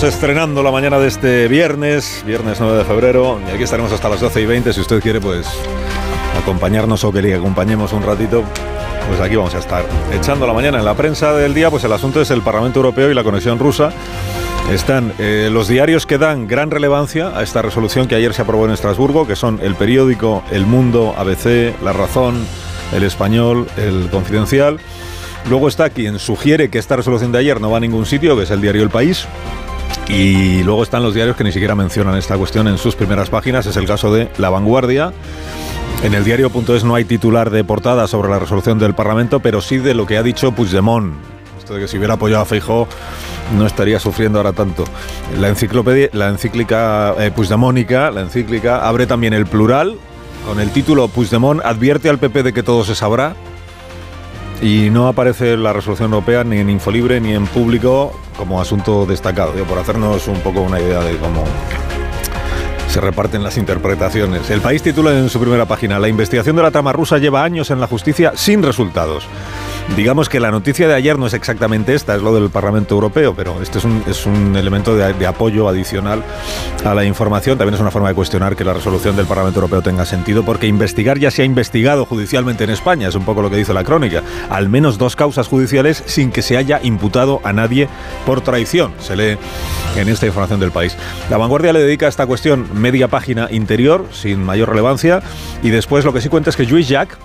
Estrenando la mañana de este viernes, viernes 9 de febrero, y aquí estaremos hasta las 12 y 20. Si usted quiere, pues acompañarnos o que le acompañemos un ratito, pues aquí vamos a estar. Echando la mañana en la prensa del día, pues el asunto es el Parlamento Europeo y la conexión rusa. Están eh, los diarios que dan gran relevancia a esta resolución que ayer se aprobó en Estrasburgo, que son el periódico, El Mundo, ABC, La Razón, El Español, El Confidencial. Luego está quien sugiere que esta resolución de ayer no va a ningún sitio, que es el diario El País. Y luego están los diarios que ni siquiera mencionan esta cuestión en sus primeras páginas. Es el caso de La Vanguardia. En el diario.es no hay titular de portada sobre la resolución del Parlamento, pero sí de lo que ha dicho Puigdemont. Esto de que si hubiera apoyado a Feijóo no estaría sufriendo ahora tanto. La enciclopedia, la encíclica eh, Puigdemónica, la encíclica abre también el plural con el título Puigdemont advierte al PP de que todo se sabrá. Y no aparece la resolución europea ni en Infolibre ni en público como asunto destacado, por hacernos un poco una idea de cómo se reparten las interpretaciones. El país titula en su primera página, la investigación de la trama rusa lleva años en la justicia sin resultados. Digamos que la noticia de ayer no es exactamente esta, es lo del Parlamento Europeo, pero este es un, es un elemento de, apoyo adicional a la información. También es una forma de cuestionar que la resolución del Parlamento Europeo tenga sentido, porque investigar ya se ha investigado judicialmente en España, es un poco lo que dice la crónica. Al menos dos causas judiciales sin que se haya imputado a nadie por traición, se lee en esta información del país. La vanguardia le dedica a esta cuestión media página interior, sin mayor relevancia, y después lo que sí cuenta es que Luis Jacques,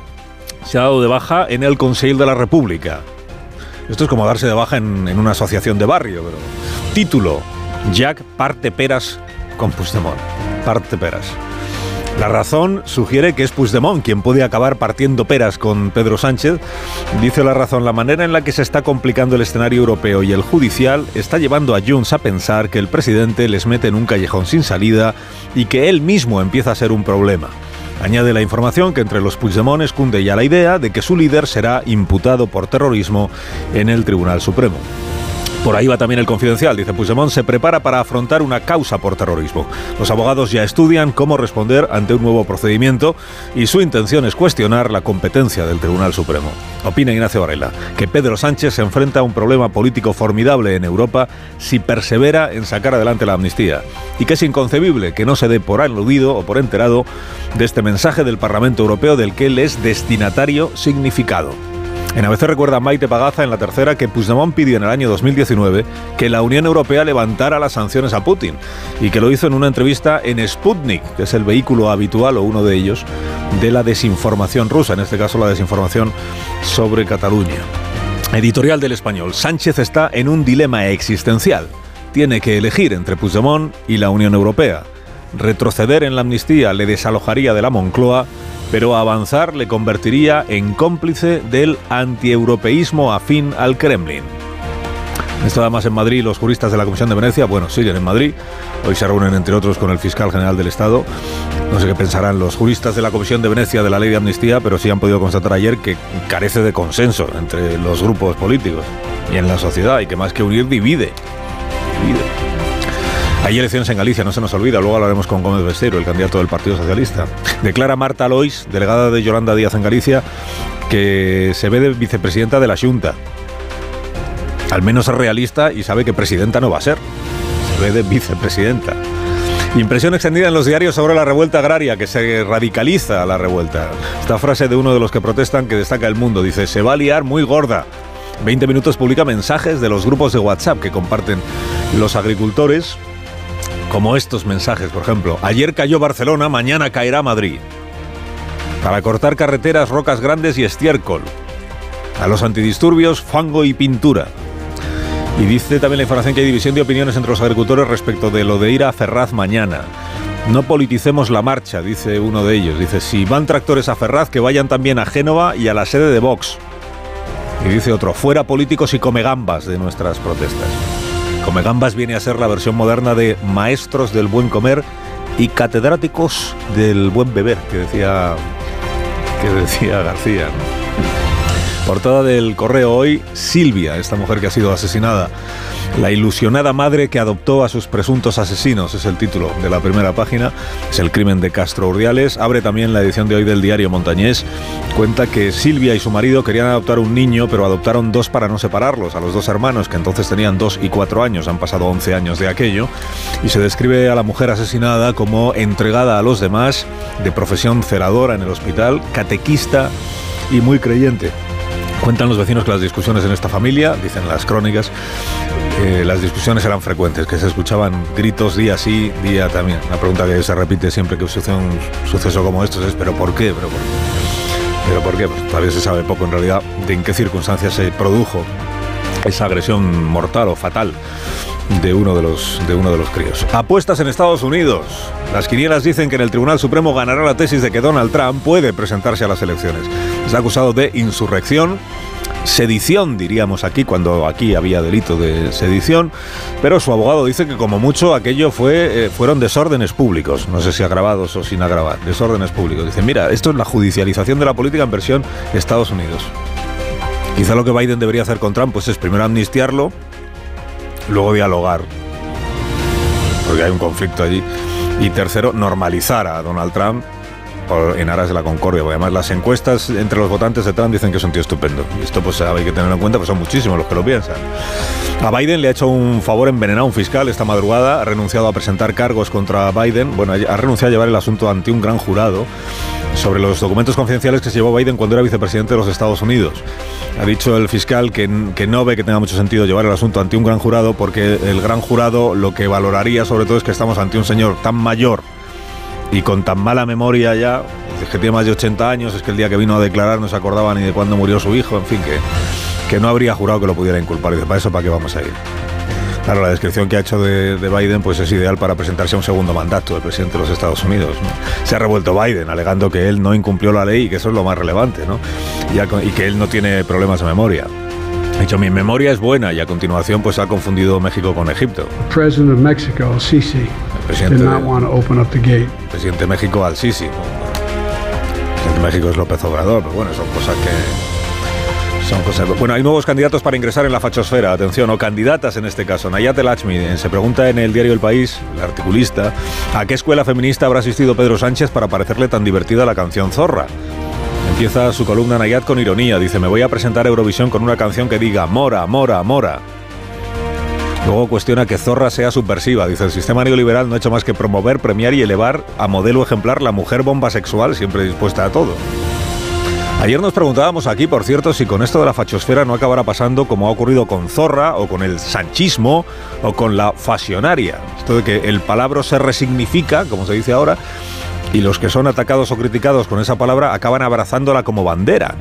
se ha dado de baja en el Consejo de la República. Esto es como darse de baja en, una asociación de barrio, pero... Título, Jack parte peras con Puigdemont. Parte peras. La razón sugiere que es Puigdemont quien puede acabar partiendo peras con Pedro Sánchez. Dice la razón, la manera en la que se está complicando el escenario europeo y el judicial está llevando a Junts a pensar que el presidente les mete en un callejón sin salida y que él mismo empieza a ser un problema. Añade la información que entre los Puigdemont cunde ya la idea de que su líder será imputado por terrorismo en el Tribunal Supremo. Por ahí va también el confidencial. Dice Puigdemont se prepara para afrontar una causa por terrorismo. Los abogados ya estudian cómo responder ante un nuevo procedimiento y su intención es cuestionar la competencia del Tribunal Supremo. Opina Ignacio Varela que Pedro Sánchez se enfrenta a un problema político formidable en Europa si persevera en sacar adelante la amnistía y que es inconcebible que no se dé por aludido o por enterado de este mensaje del Parlamento Europeo del que él es destinatario significado. En ABC recuerda Maite Pagaza en la tercera que Puigdemont pidió en el año 2019 que la Unión Europea levantara las sanciones a Putin y que lo hizo en una entrevista en Sputnik, que es el vehículo habitual o uno de ellos de la desinformación rusa, en este caso la desinformación sobre Cataluña. Editorial del Español. Sánchez está en un dilema existencial. Tiene que elegir entre Puigdemont y la Unión Europea. Retroceder en la amnistía le desalojaría de la Moncloa pero avanzar le convertiría en cómplice del antieuropeísmo afín al Kremlin. Esto además en Madrid, los juristas de la Comisión de Venecia, bueno, siguen en Madrid. Hoy se reúnen, entre otros, con el fiscal general del Estado. No sé qué pensarán los juristas de la Comisión de Venecia de la ley de amnistía, pero sí han podido constatar ayer que carece de consenso entre los grupos políticos y en la sociedad, y que más que unir, divide. divide. Hay elecciones en Galicia, no se nos olvida, luego hablaremos con Gómez Besteiro, el candidato del Partido Socialista. Declara Marta Lois, delegada de Yolanda Díaz en Galicia, que se ve de vicepresidenta de la Junta. Al menos es realista y sabe que presidenta no va a ser. Se ve de vicepresidenta. Impresión extendida en los diarios sobre la revuelta agraria, que se radicaliza la revuelta. Esta frase de uno de los que protestan que destaca el mundo, dice, se va a liar muy gorda. 20 minutos publica mensajes de los grupos de WhatsApp que comparten los agricultores como estos mensajes, por ejemplo. Ayer cayó Barcelona, mañana caerá Madrid. Para cortar carreteras, rocas grandes y estiércol. A los antidisturbios, fango y pintura. Y dice también la información que hay división de opiniones entre los agricultores respecto de lo de ir a Ferraz mañana. No politicemos la marcha, dice uno de ellos. Dice, si van tractores a Ferraz, que vayan también a Génova y a la sede de Vox. Y dice otro, fuera políticos y come gambas de nuestras protestas. Come gambas viene a ser la versión moderna de maestros del buen comer y catedráticos del buen beber, que decía, que decía García. Portada del correo hoy, Silvia, esta mujer que ha sido asesinada la ilusionada madre que adoptó a sus presuntos asesinos es el título de la primera página. Es el crimen de Castro Urdiales. Abre también la edición de hoy del diario Montañés. Cuenta que Silvia y su marido querían adoptar un niño, pero adoptaron dos para no separarlos, a los dos hermanos, que entonces tenían dos y cuatro años. Han pasado 11 años de aquello. Y se describe a la mujer asesinada como entregada a los demás, de profesión ceradora en el hospital, catequista y muy creyente. Cuentan los vecinos que las discusiones en esta familia, dicen las crónicas, las discusiones eran frecuentes, que se escuchaban gritos día sí, día también. La pregunta que se repite siempre que sucede un suceso como estos es ¿pero por qué? ¿Pero por qué? ¿Pero por qué? Pues todavía se sabe poco en realidad de en qué circunstancias se produjo esa agresión mortal o fatal de uno de los de uno de los críos. Apuestas en Estados Unidos. Las quinielas dicen que en el Tribunal Supremo ganará la tesis de que Donald Trump puede presentarse a las elecciones. Está acusado de insurrección sedición, diríamos aquí, cuando aquí había delito de sedición, pero su abogado dice que como mucho aquello fue, eh, fueron desórdenes públicos, no sé si agravados o sin agravar, desórdenes públicos. Dice, mira, esto es la judicialización de la política en versión Estados Unidos. Quizá lo que Biden debería hacer con Trump pues es primero amnistiarlo, luego dialogar, porque hay un conflicto allí, y tercero, normalizar a Donald Trump en aras de la concordia. Porque además las encuestas entre los votantes de Trump dicen que es un tío estupendo. Y esto pues hay que tenerlo en cuenta, pues son muchísimos los que lo piensan. A Biden le ha hecho un favor envenenado un fiscal esta madrugada, ha renunciado a presentar cargos contra Biden, bueno, ha renunciado a llevar el asunto ante un gran jurado sobre los documentos confidenciales que se llevó Biden cuando era vicepresidente de los Estados Unidos. Ha dicho el fiscal que, que, no ve que tenga mucho sentido llevar el asunto ante un gran jurado porque el gran jurado lo que valoraría sobre todo es que estamos ante un señor tan mayor y con tan mala memoria ya, es que tiene más de 80 años, es que el día que vino a declarar no se acordaba ni de cuándo murió su hijo, en fin, que, que no habría jurado que lo pudiera inculpar. Y dice, ¿para eso para qué vamos a ir? Claro, la descripción que ha hecho de, Biden pues es ideal para presentarse a un segundo mandato del presidente de los Estados Unidos. Se ha revuelto Biden alegando que él no incumplió la ley y que eso es lo más relevante, ¿no? y, y que él no tiene problemas de memoria. Ha dicho, mi memoria es buena y a continuación pues ha confundido México con Egipto. President of Mexico, Sisi, presidente, did not want to open up the gate. presidente de México al Sisi. El presidente de México es López Obrador, pero bueno, son cosas que Bueno, hay nuevos candidatos para ingresar en la fachosfera, atención, o candidatas en este caso. Nayate Lachmi se pregunta en el diario El País, el articulista, ¿a qué escuela feminista habrá asistido Pedro Sánchez para parecerle tan divertida la canción Zorra? Empieza su columna Nayat con ironía. Dice, me voy a presentar a Eurovisión con una canción que diga Mora, Mora, Mora. Luego cuestiona que Zorra sea subversiva. Dice, el sistema neoliberal no ha hecho más que promover, premiar y elevar a modelo ejemplar la mujer bomba sexual, siempre dispuesta a todo. Ayer nos preguntábamos aquí, por cierto, si con esto de la fachosfera no acabará pasando como ha ocurrido con Zorra o con el sanchismo o con la fasionaria. Esto de que el palabra se resignifica, como se dice ahora, y los que son atacados o criticados con esa palabra acaban abrazándola como bandera.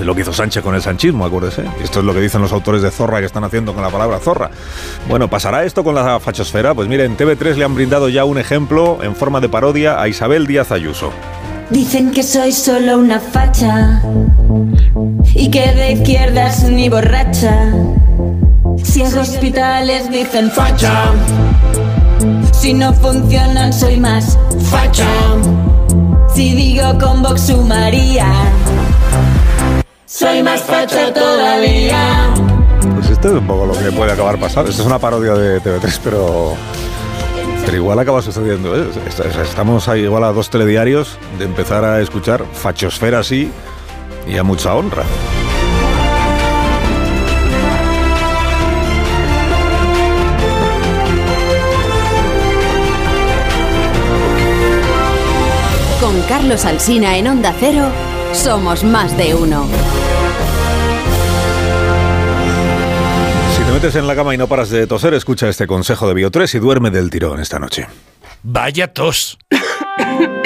Es lo que hizo Sánchez con el sanchismo, acuérdese. Esto es lo que dicen los autores de Zorra que están haciendo con la palabra Zorra. Bueno, ¿pasará esto con la fachosfera? Pues miren, TV3 le han brindado ya un ejemplo en forma de parodia a Isabel Díaz Ayuso. Dicen que soy solo una facha y que de izquierdas ni borracha. Si en hospitales dicen facha si no funcionan soy más facha. Si digo con Vox María, soy más facha todavía. Pues esto es un poco lo que puede acabar pasando. Esto es una parodia de TV3, pero pero igual acaba sucediendo. ¿eh? Estamos ahí igual a dos telediarios de empezar a escuchar fachosfera así y a mucha honra. Con Carlos Alsina en Onda Cero, somos más de uno. Metes en la cama y no paras de toser, escucha este consejo de Bio3 y duerme del tirón esta noche. Vaya tos.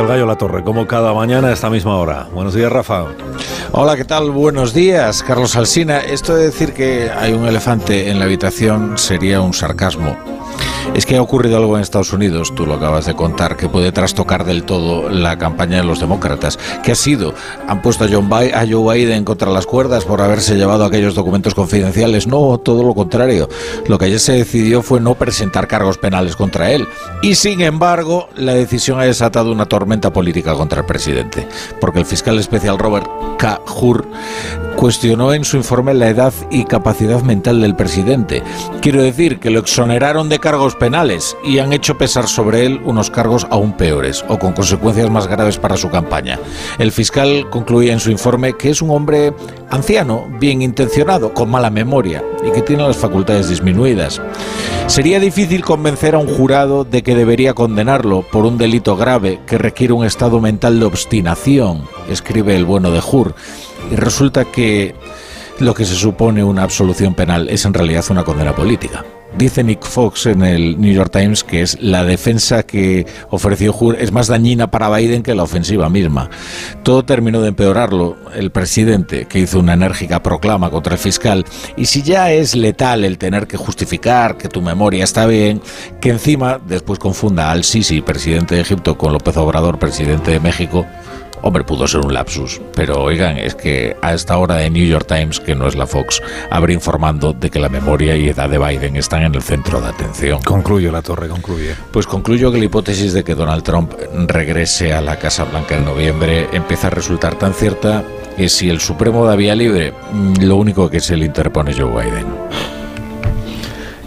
el gallo La Torre, como cada mañana a esta misma hora. Buenos días, Rafa. Hola, ¿qué tal? Buenos días, Carlos Alsina. Esto de decir que hay un elefante en la habitación sería un sarcasmo. Es que ha ocurrido algo en Estados Unidos, tú lo acabas de contar, que puede trastocar del todo la campaña de los demócratas. ¿Qué ha sido? ¿Han puesto a, John Bi- a Joe Biden contra las cuerdas por haberse llevado aquellos documentos confidenciales? No, todo lo contrario. Lo que ayer se decidió fue no presentar cargos penales contra él. Y sin embargo, la decisión ha desatado una tormenta política contra el presidente. Porque el fiscal especial Robert K. Hur cuestionó en su informe la edad y capacidad mental del presidente. Quiero decir que lo exoneraron de cargos penales y han hecho pesar sobre él unos cargos aún peores o con consecuencias más graves para su campaña. El fiscal concluía en su informe que es un hombre anciano, bien intencionado, con mala memoria y que tiene las facultades disminuidas. Sería difícil convencer a un jurado de que debería condenarlo por un delito grave que requiere un estado mental de obstinación, escribe el bueno de Hur. Y resulta que lo que se supone una absolución penal es en realidad una condena política. Dice Nick Fox en el New York Times que es la defensa que ofreció Hur es más dañina para Biden que la ofensiva misma. Todo terminó de empeorarlo el presidente, que hizo una enérgica proclama contra el fiscal. Y si ya es letal el tener que justificar que tu memoria está bien, que encima después confunda al Sisi, presidente de Egipto, con López Obrador, presidente de México, Hombre, pudo ser un lapsus, pero oigan, es que a esta hora de New York Times, que no es la Fox, abre informando de que la memoria y edad de Biden están en el centro de atención. Concluyo La Torre, concluye. Pues concluyo que la hipótesis de que Donald Trump regrese a la Casa Blanca en noviembre empieza a resultar tan cierta que si el Supremo da vía libre, mm, lo único que se le interpone es Joe Biden.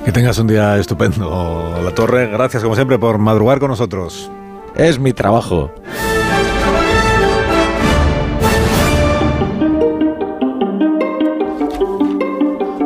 Que tengas un día estupendo, La Torre. Gracias, como siempre, por madrugar con nosotros. Es mi trabajo.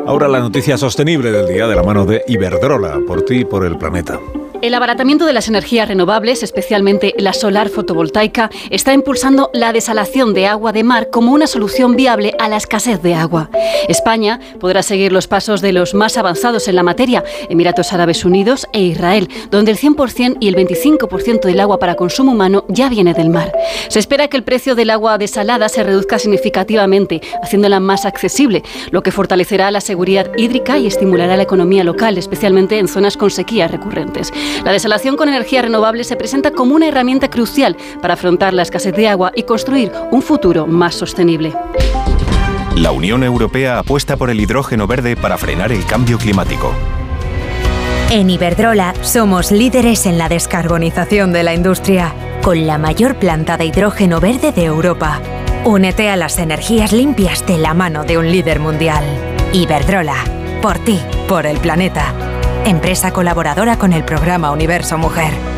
Ahora la noticia sostenible del día de la mano de Iberdrola, por ti y por el planeta. El abaratamiento de las energías renovables, especialmente la solar fotovoltaica, está impulsando la desalación de agua de mar como una solución viable a la escasez de agua. España podrá seguir los pasos de los más avanzados en la materia, Emiratos Árabes Unidos e Israel, donde el 100% y el 25% del agua para consumo humano ya viene del mar. Se espera que el precio del agua desalada se reduzca significativamente, haciéndola más accesible, lo que fortalecerá la seguridad hídrica y estimulará la economía local, especialmente en zonas con sequías recurrentes. La desalación con energía renovable se presenta como una herramienta crucial para afrontar la escasez de agua y construir un futuro más sostenible. La Unión Europea apuesta por el hidrógeno verde para frenar el cambio climático. En Iberdrola somos líderes en la descarbonización de la industria, con la mayor planta de hidrógeno verde de Europa. Únete a las energías limpias de la mano de un líder mundial. Iberdrola, por ti, por el planeta. Empresa colaboradora con el programa Universo Mujer.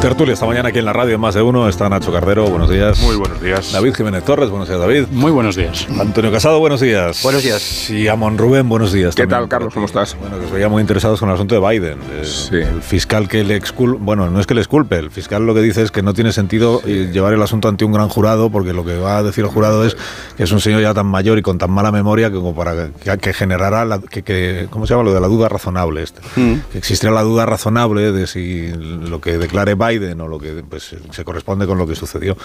Tertulia esta mañana aquí en la radio en Más de Uno. Está Nacho Cardero, buenos días. Muy buenos días. David Jiménez Torres, buenos días David. Muy buenos días. Antonio Casado, buenos días. Buenos días. Y Amon Rubén, buenos días. ¿Qué también. tal, Carlos? ¿Cómo estás? Bueno, que os veía muy interesados con el asunto de Biden. Eh, Sí. El fiscal que le exculpa, bueno, no es que le exculpe, el fiscal lo que dice es que no tiene sentido eh, llevar el asunto ante un gran jurado, porque lo que va a decir el jurado es que es un señor ya tan mayor y con tan mala memoria que como para que, que generará, la, que, que- ¿cómo se llama? Lo de la duda razonable. Este. Mm. Que existirá la duda razonable de si lo que declare Biden o lo que pues, se corresponde con lo que sucedió.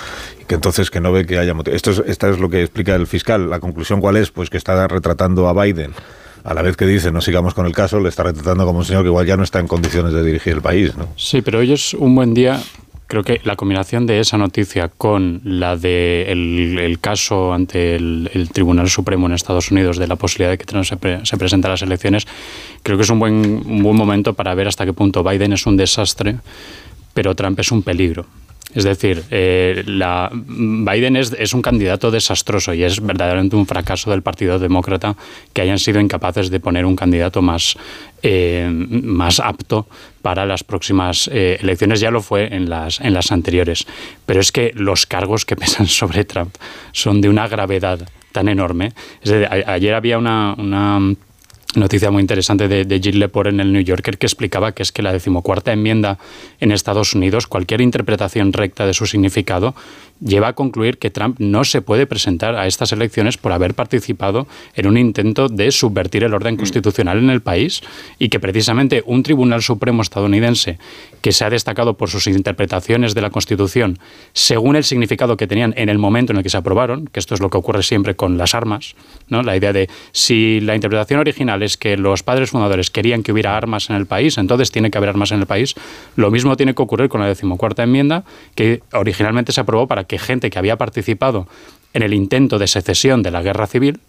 Y que entonces que no ve que haya motivo. Esto es, esta es lo que explica el fiscal. La conclusión cuál es, pues que está retratando a Biden. A la vez que dice no sigamos con el caso, le está retratando como un señor que igual ya no está en condiciones de dirigir el país. ¿no? Sí, pero hoy es un buen día, creo que la combinación de esa noticia con la de el, caso ante el, Tribunal Supremo en Estados Unidos de la posibilidad de que Trump se, se presente a las elecciones, creo que es un buen, un buen momento para ver hasta qué punto Biden es un desastre, pero Trump es un peligro. Es decir, eh, la, Biden es, un candidato desastroso y es verdaderamente un fracaso del Partido Demócrata que hayan sido incapaces de poner un candidato más, eh, más apto para las próximas eh, elecciones. Ya lo fue en las, en las anteriores. Pero es que los cargos que pesan sobre Trump son de una gravedad tan enorme. ayer había una noticia muy interesante de, de Jill Lepore en el New Yorker que explicaba que es que la decimocuarta enmienda en Estados Unidos, cualquier interpretación recta de su significado, lleva a concluir que Trump no se puede presentar a estas elecciones por haber participado en un intento de subvertir el orden mm. constitucional en el país y que precisamente un Tribunal Supremo estadounidense que se ha destacado por sus interpretaciones de la Constitución según el significado que tenían en el momento en el que se aprobaron, que esto es lo que ocurre siempre con las armas, ¿no? la idea de si la interpretación original es que los padres fundadores querían que hubiera armas en el país, entonces tiene que haber armas en el país, lo mismo tiene que ocurrir con la decimocuarta enmienda que originalmente se aprobó para que que gente que había participado en el intento de secesión de la guerra civil,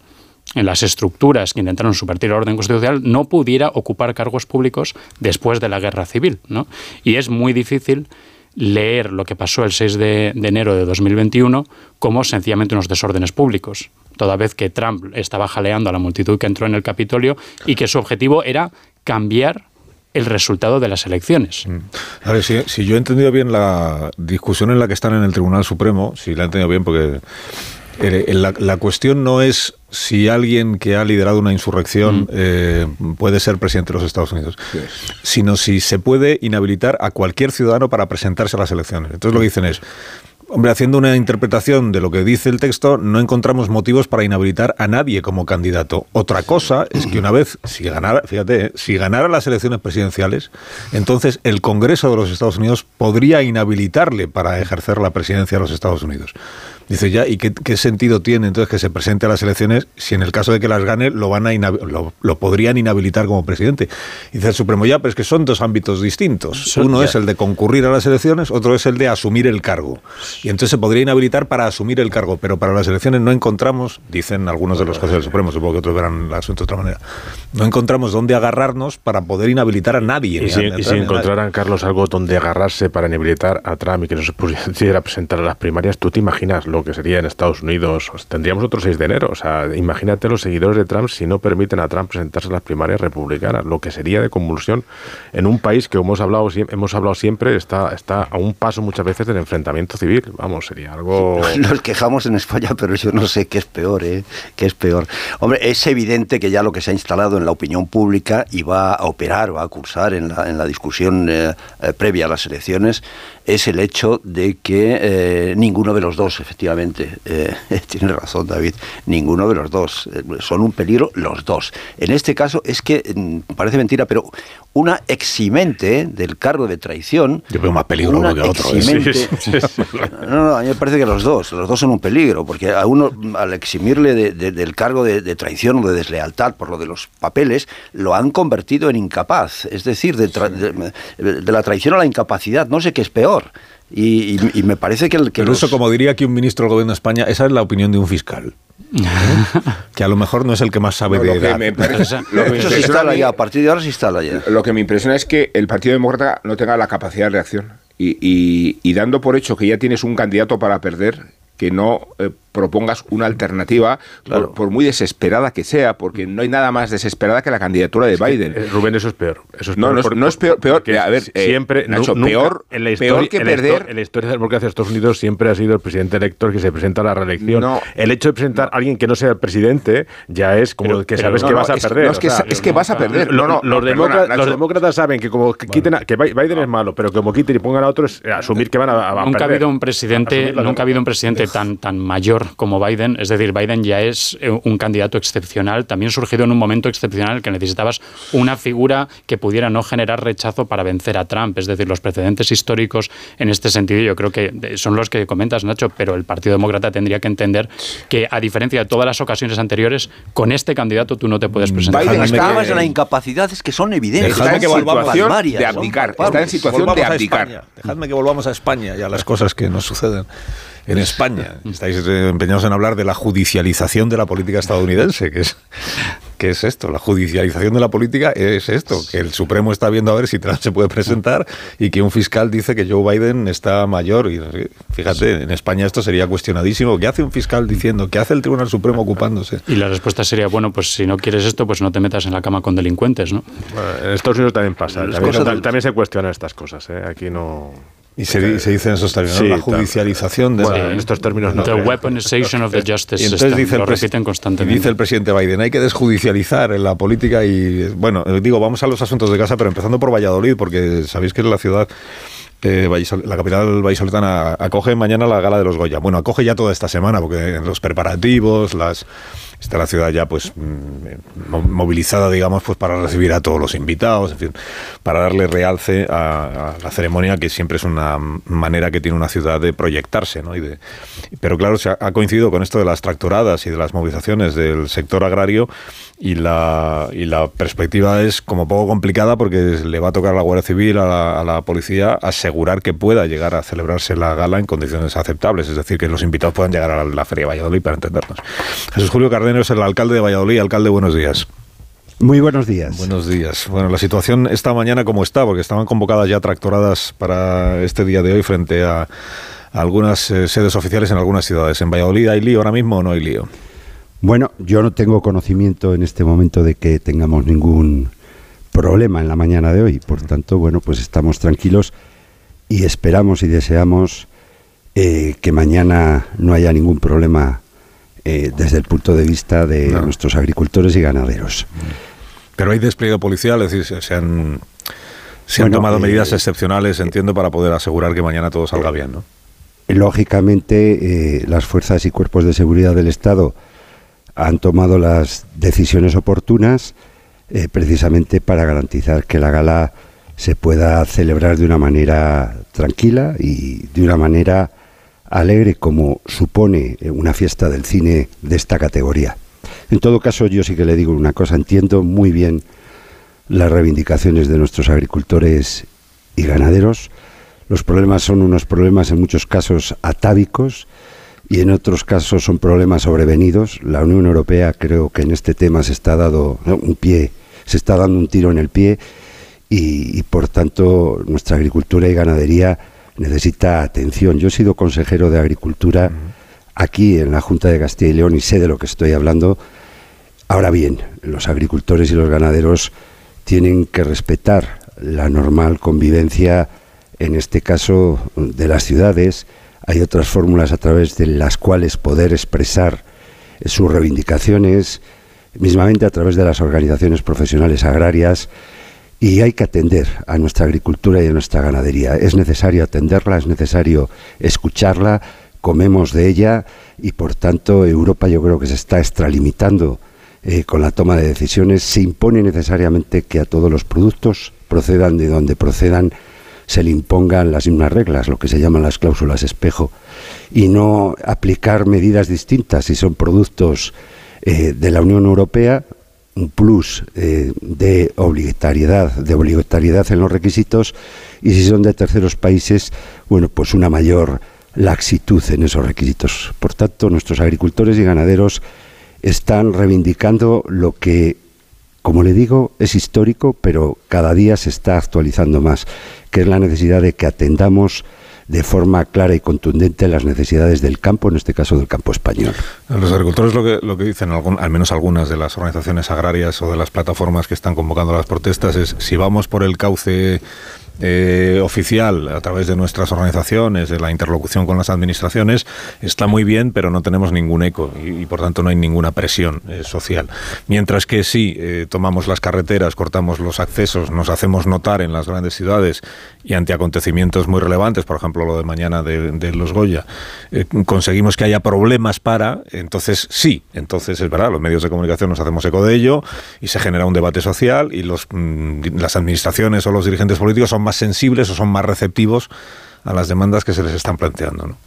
en las estructuras que intentaron subvertir el orden constitucional, no pudiera ocupar cargos públicos después de la guerra civil. ¿no? Y es muy difícil leer lo que pasó el 6 de, de, enero de 2021 como sencillamente unos desórdenes públicos, toda vez que Trump estaba jaleando a la multitud que entró en el Capitolio y que su objetivo era cambiar el resultado de las elecciones. Mm. A ver, si, yo he entendido bien la discusión en la que están en el Tribunal Supremo, si la he entendido bien, porque eh, la, cuestión no es si alguien que ha liderado una insurrección mm. eh, puede ser presidente de los Estados Unidos, sino si se puede inhabilitar a cualquier ciudadano para presentarse a las elecciones. Entonces lo que dicen es, Hombre, haciendo una interpretación de lo que dice el texto, no encontramos motivos para inhabilitar a nadie como candidato. Otra cosa es que una vez, si ganara, fíjate, si ganara las elecciones presidenciales, entonces el Congreso de los Estados Unidos podría inhabilitarle para ejercer la presidencia de los Estados Unidos. Dice ya, ¿y qué, sentido tiene entonces que se presente a las elecciones si en el caso de que las gane lo van a lo, lo, podrían inhabilitar como presidente? Dice el Supremo, ya, pero es que son dos ámbitos distintos. Uno es el de concurrir a las elecciones, otro es el de asumir el cargo. Y entonces se podría inhabilitar para asumir el cargo, pero para las elecciones no encontramos, dicen algunos de los jueces del Supremo, supongo que otros verán el asunto de otra manera, no encontramos dónde agarrarnos para poder inhabilitar a nadie. Y si, si encontraran, Carlos, algo donde agarrarse para inhabilitar a Trump y que no se pudiera presentar a las primarias, ¿tú te imaginas lo que sería en Estados Unidos, tendríamos otro 6 de enero. O sea, imagínate los seguidores de Trump si no permiten a Trump presentarse a las primarias republicanas, lo que sería de convulsión en un país que, como hemos hablado, hemos hablado siempre, está, está a un paso muchas veces del enfrentamiento civil. Vamos, sería algo... Nos quejamos en España, pero yo no sé qué es peor, ¿eh? ¿Qué es peor? Hombre, es evidente que ya lo que se ha instalado en la opinión pública y va a operar, va a cursar en la, en la discusión eh, eh, previa a las elecciones es el hecho de que eh, ninguno de los dos, efectivamente, eh, tiene razón David, ninguno de los dos, eh, son un peligro los dos. En este caso es que, mm, parece mentira, pero una eximente del cargo de traición... Yo veo más peligro uno que otro. no, no, a mí me parece que los dos, los dos son un peligro, porque a uno, al eximirle del cargo de, traición o de deslealtad por lo de los papeles, lo han convertido en incapaz. Es decir, de, de la traición a la incapacidad, no sé qué es peor y, me parece que... El, que Pero eso, como diría aquí un ministro del gobierno de España, esa es la opinión de un fiscal. que a lo mejor no es el que más sabe de edad. eso se instala ya, a partir de ahora se instala ya. Lo que me impresiona es que el Partido Demócrata no tenga la capacidad de reacción. Y, dando por hecho que ya tienes un candidato para perder, que no eh, propongas una alternativa, por, muy desesperada que sea, porque no hay nada más desesperada que la candidatura de Biden. Eh, Rubén, eso es peor. Eso es no, no, es, peor, peor a ver, eh, siempre, peor, en la historia, que perder. En la historia de la democracia de Estados Unidos siempre ha sido el presidente elector que se presenta a la reelección. el hecho de presentar a alguien que no sea el presidente ya es como que sabes que vas a perder. es, que, es que vas a perder. los, demócratas, saben que como quiten que Biden es malo, pero como quiten y pongan a otros, asumir que van a, nunca ha habido un presidente, nunca ha habido un presidente tan tan mayor ganador como Biden. Es decir, Biden ya es eh, un candidato excepcional, también surgido en un momento excepcional que necesitabas una figura que pudiera no generar rechazo para vencer a Trump. Es decir, los precedentes históricos en este sentido yo creo que son los que comentas, Nacho, pero el Partido Demócrata tendría que entender que, a diferencia de todas las ocasiones anteriores, con este candidato tú no te puedes presentar. Biden está en la incapacidad es que son evidentes. Dejadme que volvamos de abdicar. Está en situación de abdicar. Dejadme que volvamos a España y a las cosas que nos suceden en España. Estáis eh, empeñados en hablar de la judicialización de la política estadounidense, que es, que es esto. La judicialización de la política es esto, que el Supremo está viendo a ver si Trump se puede presentar y que un fiscal dice que Joe Biden está mayor. Y fíjate, en España esto sería cuestionadísimo. ¿Qué hace un fiscal diciendo? ¿Qué hace el Tribunal Supremo ocupándose? Y la respuesta sería, bueno, pues si no quieres esto, pues no te metas en la cama con delincuentes, ¿no? en Estados Unidos también pasa. También, también, se cuestionan estas cosas. ¿eh? Aquí no... Y se, se dice en esos términos, la judicialización de en estos términos no. The weaponization of the justice y entonces dice lo repiten constantemente. dice el presidente Biden, hay que desjudicializar en la política y, bueno, digo, vamos a los asuntos de casa, pero empezando por Valladolid, porque sabéis que es la ciudad eh, la capital vallisoletana acoge mañana la gala de los Goya. Bueno, acoge ya toda esta semana, porque los preparativos, las está la ciudad ya pues mm, movilizada, digamos, pues para recibir a todos los invitados, en fin, para darle realce a, la ceremonia, que siempre es una manera que tiene una ciudad de proyectarse, ¿no? Y de, pero claro, se ha, coincidido con esto de las tractoradas y de las movilizaciones del sector agrario y la, y la perspectiva es como poco complicada porque le va a tocar a la Guardia Civil, a la, policía, asegurar que pueda llegar a celebrarse la gala en condiciones aceptables, es decir, que los invitados puedan llegar a la, Feria de Valladolid para entendernos. Jesús Julio Cardenio es el alcalde de Valladolid. Alcalde, buenos días. Muy buenos días. Buenos días. Bueno, la situación esta mañana como está, porque estaban convocadas ya tractoradas para este día de hoy frente a algunas eh, sedes oficiales en algunas ciudades. ¿En Valladolid hay lío ahora mismo o no hay lío? Bueno, yo no tengo conocimiento en este momento de que tengamos ningún problema en la mañana de hoy. Por tanto, bueno, pues estamos tranquilos y esperamos y deseamos eh, que mañana no haya ningún problema eh, desde el punto de vista de nuestros agricultores y ganaderos. Pero hay despliegue policial, es decir, se han, se han tomado medidas eh, excepcionales, entiendo, para poder asegurar que mañana todo salga bien, ¿no? Lógicamente, las fuerzas y cuerpos de seguridad del Estado han tomado las decisiones oportunas eh, precisamente para garantizar que la gala se pueda celebrar de una manera tranquila y de una manera alegre como supone eh, una fiesta del cine de esta categoría. En todo caso, yo sí que le digo una cosa, entiendo muy bien las reivindicaciones de nuestros agricultores y ganaderos. Los problemas son unos problemas en muchos casos atávicos y en otros casos son problemas sobrevenidos. La Unión Europea creo que en este tema se está dando un pie, se está dando un tiro en el pie y, por tanto nuestra agricultura y ganadería necesita atención. Yo he sido consejero de Agricultura aquí en la Junta de Castilla y León y sé de lo que estoy hablando. Ahora bien, los agricultores y los ganaderos tienen que respetar la normal convivencia, en este caso de las ciudades, hay otras fórmulas a través de las cuales poder expresar sus reivindicaciones, mismamente a través de las organizaciones profesionales agrarias, y hay que atender a nuestra agricultura y a nuestra ganadería. Es necesario atenderla, es necesario escucharla, comemos de ella y por tanto Europa yo creo que se está extralimitando eh, con la toma de decisiones. Se impone necesariamente que a todos los productos procedan de donde procedan se le impongan las mismas reglas, lo que se llaman las cláusulas espejo, y no aplicar medidas distintas si son productos eh, de la Unión Europea, un plus eh, de obligatoriedad, de obligatoriedad en los requisitos, y si son de terceros países, bueno, pues una mayor laxitud en esos requisitos. Por tanto, nuestros agricultores y ganaderos están reivindicando lo que como le digo, es histórico, pero cada día se está actualizando más, que es la necesidad de que atendamos de forma clara y contundente las necesidades del campo, en este caso del campo español. Los agricultores lo que, lo que dicen, al menos algunas de las organizaciones agrarias o de las plataformas que están convocando las protestas, es si vamos por el cauce eh, oficial a través de nuestras organizaciones, de la interlocución con las administraciones, está muy bien, pero no tenemos ningún eco y, por tanto no hay ninguna presión eh, social. Mientras que si eh, tomamos las carreteras, cortamos los accesos, nos hacemos notar en las grandes ciudades y ante acontecimientos muy relevantes, por ejemplo lo de mañana de, los Goya, conseguimos que haya problemas para, entonces sí, entonces es verdad, los medios de comunicación nos hacemos eco de ello y se genera un debate social y los, mm, las administraciones o los dirigentes políticos son más sensibles o son más receptivos a las demandas que se les están planteando. ¿no?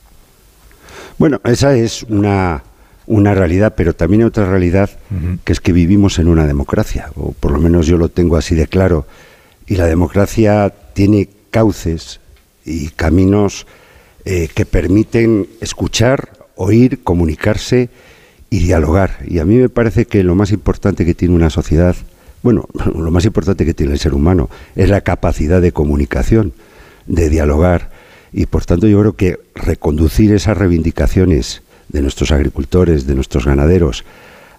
Bueno, esa es una, una realidad, pero también hay otra realidad que es que vivimos en una democracia, o por lo menos yo lo tengo así de claro, y la democracia tiene cauces y caminos eh, que permiten escuchar, oír, comunicarse y dialogar. Y a mí me parece que lo más importante que tiene una sociedad bueno, lo más importante que tiene el ser humano es la capacidad de comunicación, de dialogar, y por tanto yo creo que reconducir esas reivindicaciones de nuestros agricultores, de nuestros ganaderos,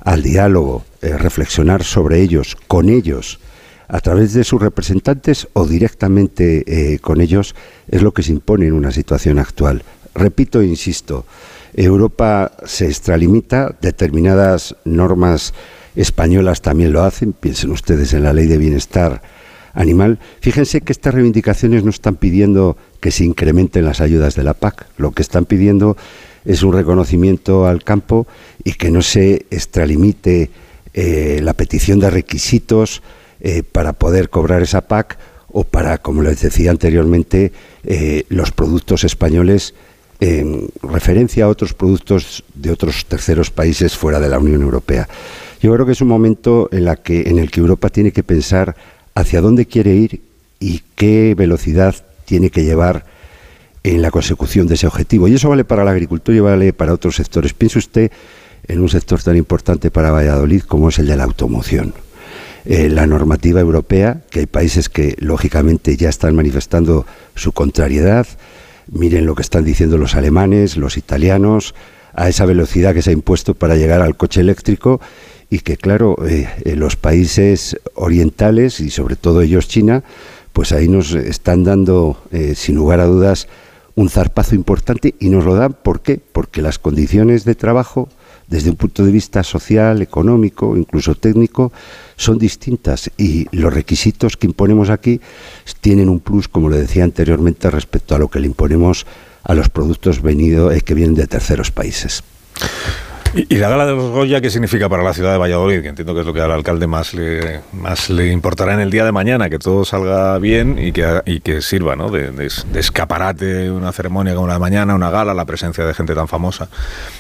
al diálogo, eh, reflexionar sobre ellos, con ellos, a través de sus representantes o directamente eh, con ellos, es lo que se impone en una situación actual. Repito e insisto, Europa se extralimita, determinadas normas españolas también lo hacen, piensen ustedes en la ley de bienestar animal. Fíjense que estas reivindicaciones no están pidiendo que se incrementen las ayudas de la PAC, lo que están pidiendo es un reconocimiento al campo y que no se extralimite eh, la petición de requisitos eh, para poder cobrar esa PAC o para, como les decía anteriormente, eh, los productos españoles en referencia a otros productos de otros terceros países fuera de la Unión Europea. Yo creo que es un momento en, la que, en el que Europa tiene que pensar hacia dónde quiere ir y qué velocidad tiene que llevar en la consecución de ese objetivo. Y eso vale para la agricultura y vale para otros sectores. Piense usted en un sector tan importante para Valladolid como es el de la automoción. Eh, la normativa europea, que hay países que lógicamente ya están manifestando su contrariedad. Miren lo que están diciendo los alemanes, los italianos, a esa velocidad que se ha impuesto para llegar al coche eléctrico y que claro, eh, los países orientales y sobre todo ellos China, pues ahí nos están dando, eh, sin lugar a dudas, un zarpazo importante y nos lo dan, ¿por qué? Porque las condiciones de trabajo, desde un punto de vista social, económico, incluso técnico, son distintas y los requisitos que imponemos aquí tienen un plus, como le decía anteriormente, respecto a lo que le imponemos a los productos venido, eh, que vienen de terceros países. ¿Y, la gala de los Goya qué significa para la ciudad de Valladolid? Que entiendo que es lo que al alcalde más le, más le importará en el día de mañana, que todo salga bien y que, y que sirva ¿no? de, de, escaparate una ceremonia como la de mañana, una gala, la presencia de gente tan famosa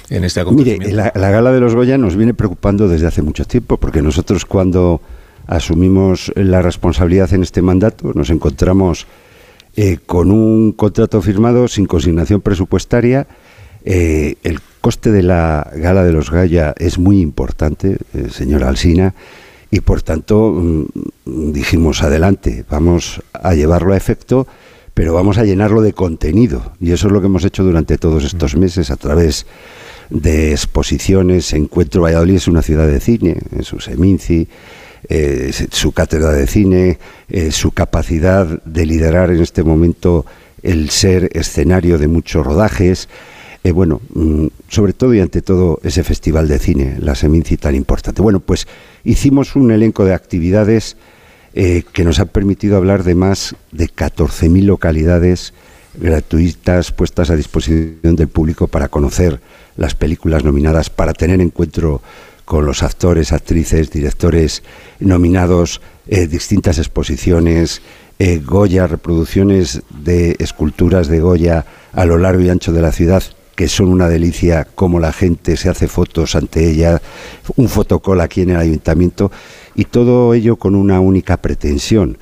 en este acontecimiento. Mire, la, la gala de los Goya nos viene preocupando desde hace mucho tiempo, porque nosotros cuando asumimos la responsabilidad en este mandato nos encontramos eh, con un contrato firmado sin consignación presupuestaria. Eh, el coste de la gala de los Gaya es muy importante, eh, señora Alsina, y por tanto mm, dijimos adelante, vamos a llevarlo a efecto, pero vamos a llenarlo de contenido. Y eso es lo que hemos hecho durante todos estos meses a través de exposiciones. Encuentro Valladolid es una ciudad de cine, en su Seminci, eh, su cátedra de cine, eh, su capacidad de liderar en este momento el ser escenario de muchos rodajes. Eh, bueno, mm, sobre todo y ante todo ese festival de cine, la Seminci tan importante. Bueno, pues hicimos un elenco de actividades eh, que nos han permitido hablar de más de 14.000 localidades gratuitas puestas a disposición del público para conocer las películas nominadas, para tener encuentro con los actores, actrices, directores nominados, eh, distintas exposiciones, Goya, reproducciones de esculturas de Goya a lo largo y ancho de la ciudad que son una delicia, como la gente se hace fotos ante ella, un fotocall aquí en el ayuntamiento, y todo ello con una única pretensión,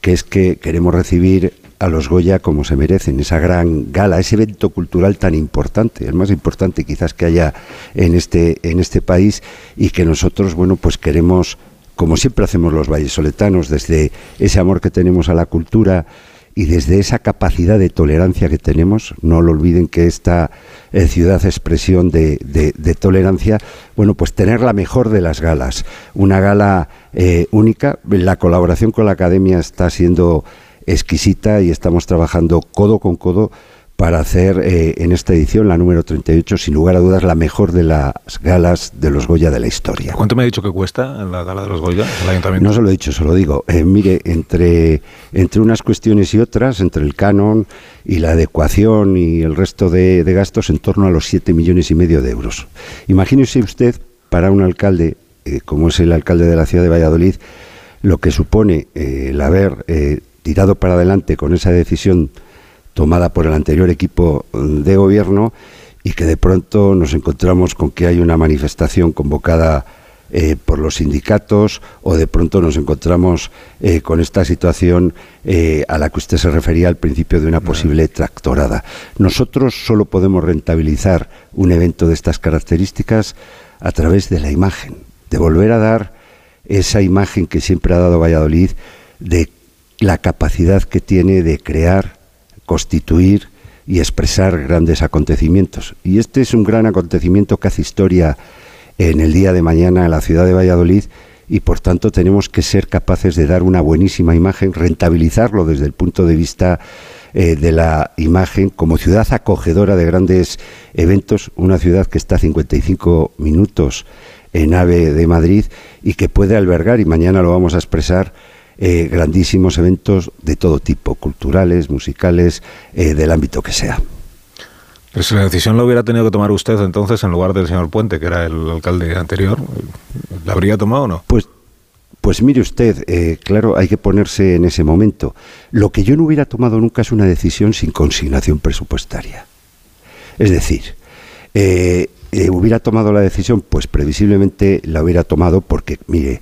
que es que queremos recibir a los Goya como se merecen, esa gran gala, ese evento cultural tan importante, el más importante quizás que haya en este, en este país, y que nosotros, bueno, pues queremos, como siempre hacemos los vallesoletanos, desde ese amor que tenemos a la cultura, y desde esa capacidad de tolerancia que tenemos, no lo olviden que esta eh, ciudad expresión de, de, tolerancia, bueno, pues tener la mejor de las galas, una gala eh, única, la colaboración con la academia está siendo exquisita y estamos trabajando codo con codo para hacer eh, en esta edición, la número 38, sin lugar a dudas, la mejor de las galas de los Goya de la historia. ¿Cuánto me ha dicho que cuesta la gala de los Goya, el ayuntamiento? No se lo he dicho, se lo digo. Eh, mire, entre, entre unas cuestiones y otras, entre el canon y la adecuación y el resto de, gastos, en torno a los 7 millones y medio de euros. Imagínese usted, para un alcalde, eh, como es el alcalde de la ciudad de Valladolid, lo que supone el haber tirado para adelante con esa decisión tomada por el anterior equipo de gobierno y que de pronto nos encontramos con que hay una manifestación convocada eh, por los sindicatos o de pronto nos encontramos eh, con esta situación eh, a la que usted se refería al principio de una posible tractorada. Nosotros solo podemos rentabilizar un evento de estas características a través de la imagen, de volver a dar esa imagen que siempre ha dado Valladolid de la capacidad que tiene de crear constituir y expresar grandes acontecimientos. Y este es un gran acontecimiento que hace historia en el día de mañana en la ciudad de Valladolid y por tanto tenemos que ser capaces de dar una buenísima imagen, rentabilizarlo desde el punto de vista eh, de la imagen como ciudad acogedora de grandes eventos, una ciudad que está a 55 minutos en AVE de Madrid y que puede albergar, y mañana lo vamos a expresar, eh, grandísimos eventos de todo tipo, culturales, musicales, eh, del ámbito que sea. Pues si la decisión la hubiera tenido que tomar usted entonces en lugar del señor Puente, que era el alcalde anterior, ¿la habría tomado o no? Pues, pues mire usted, eh, claro, hay que ponerse en ese momento. Lo que yo no hubiera tomado nunca es una decisión sin consignación presupuestaria. Es decir, hubiera tomado la decisión, pues previsiblemente la hubiera tomado porque, mire,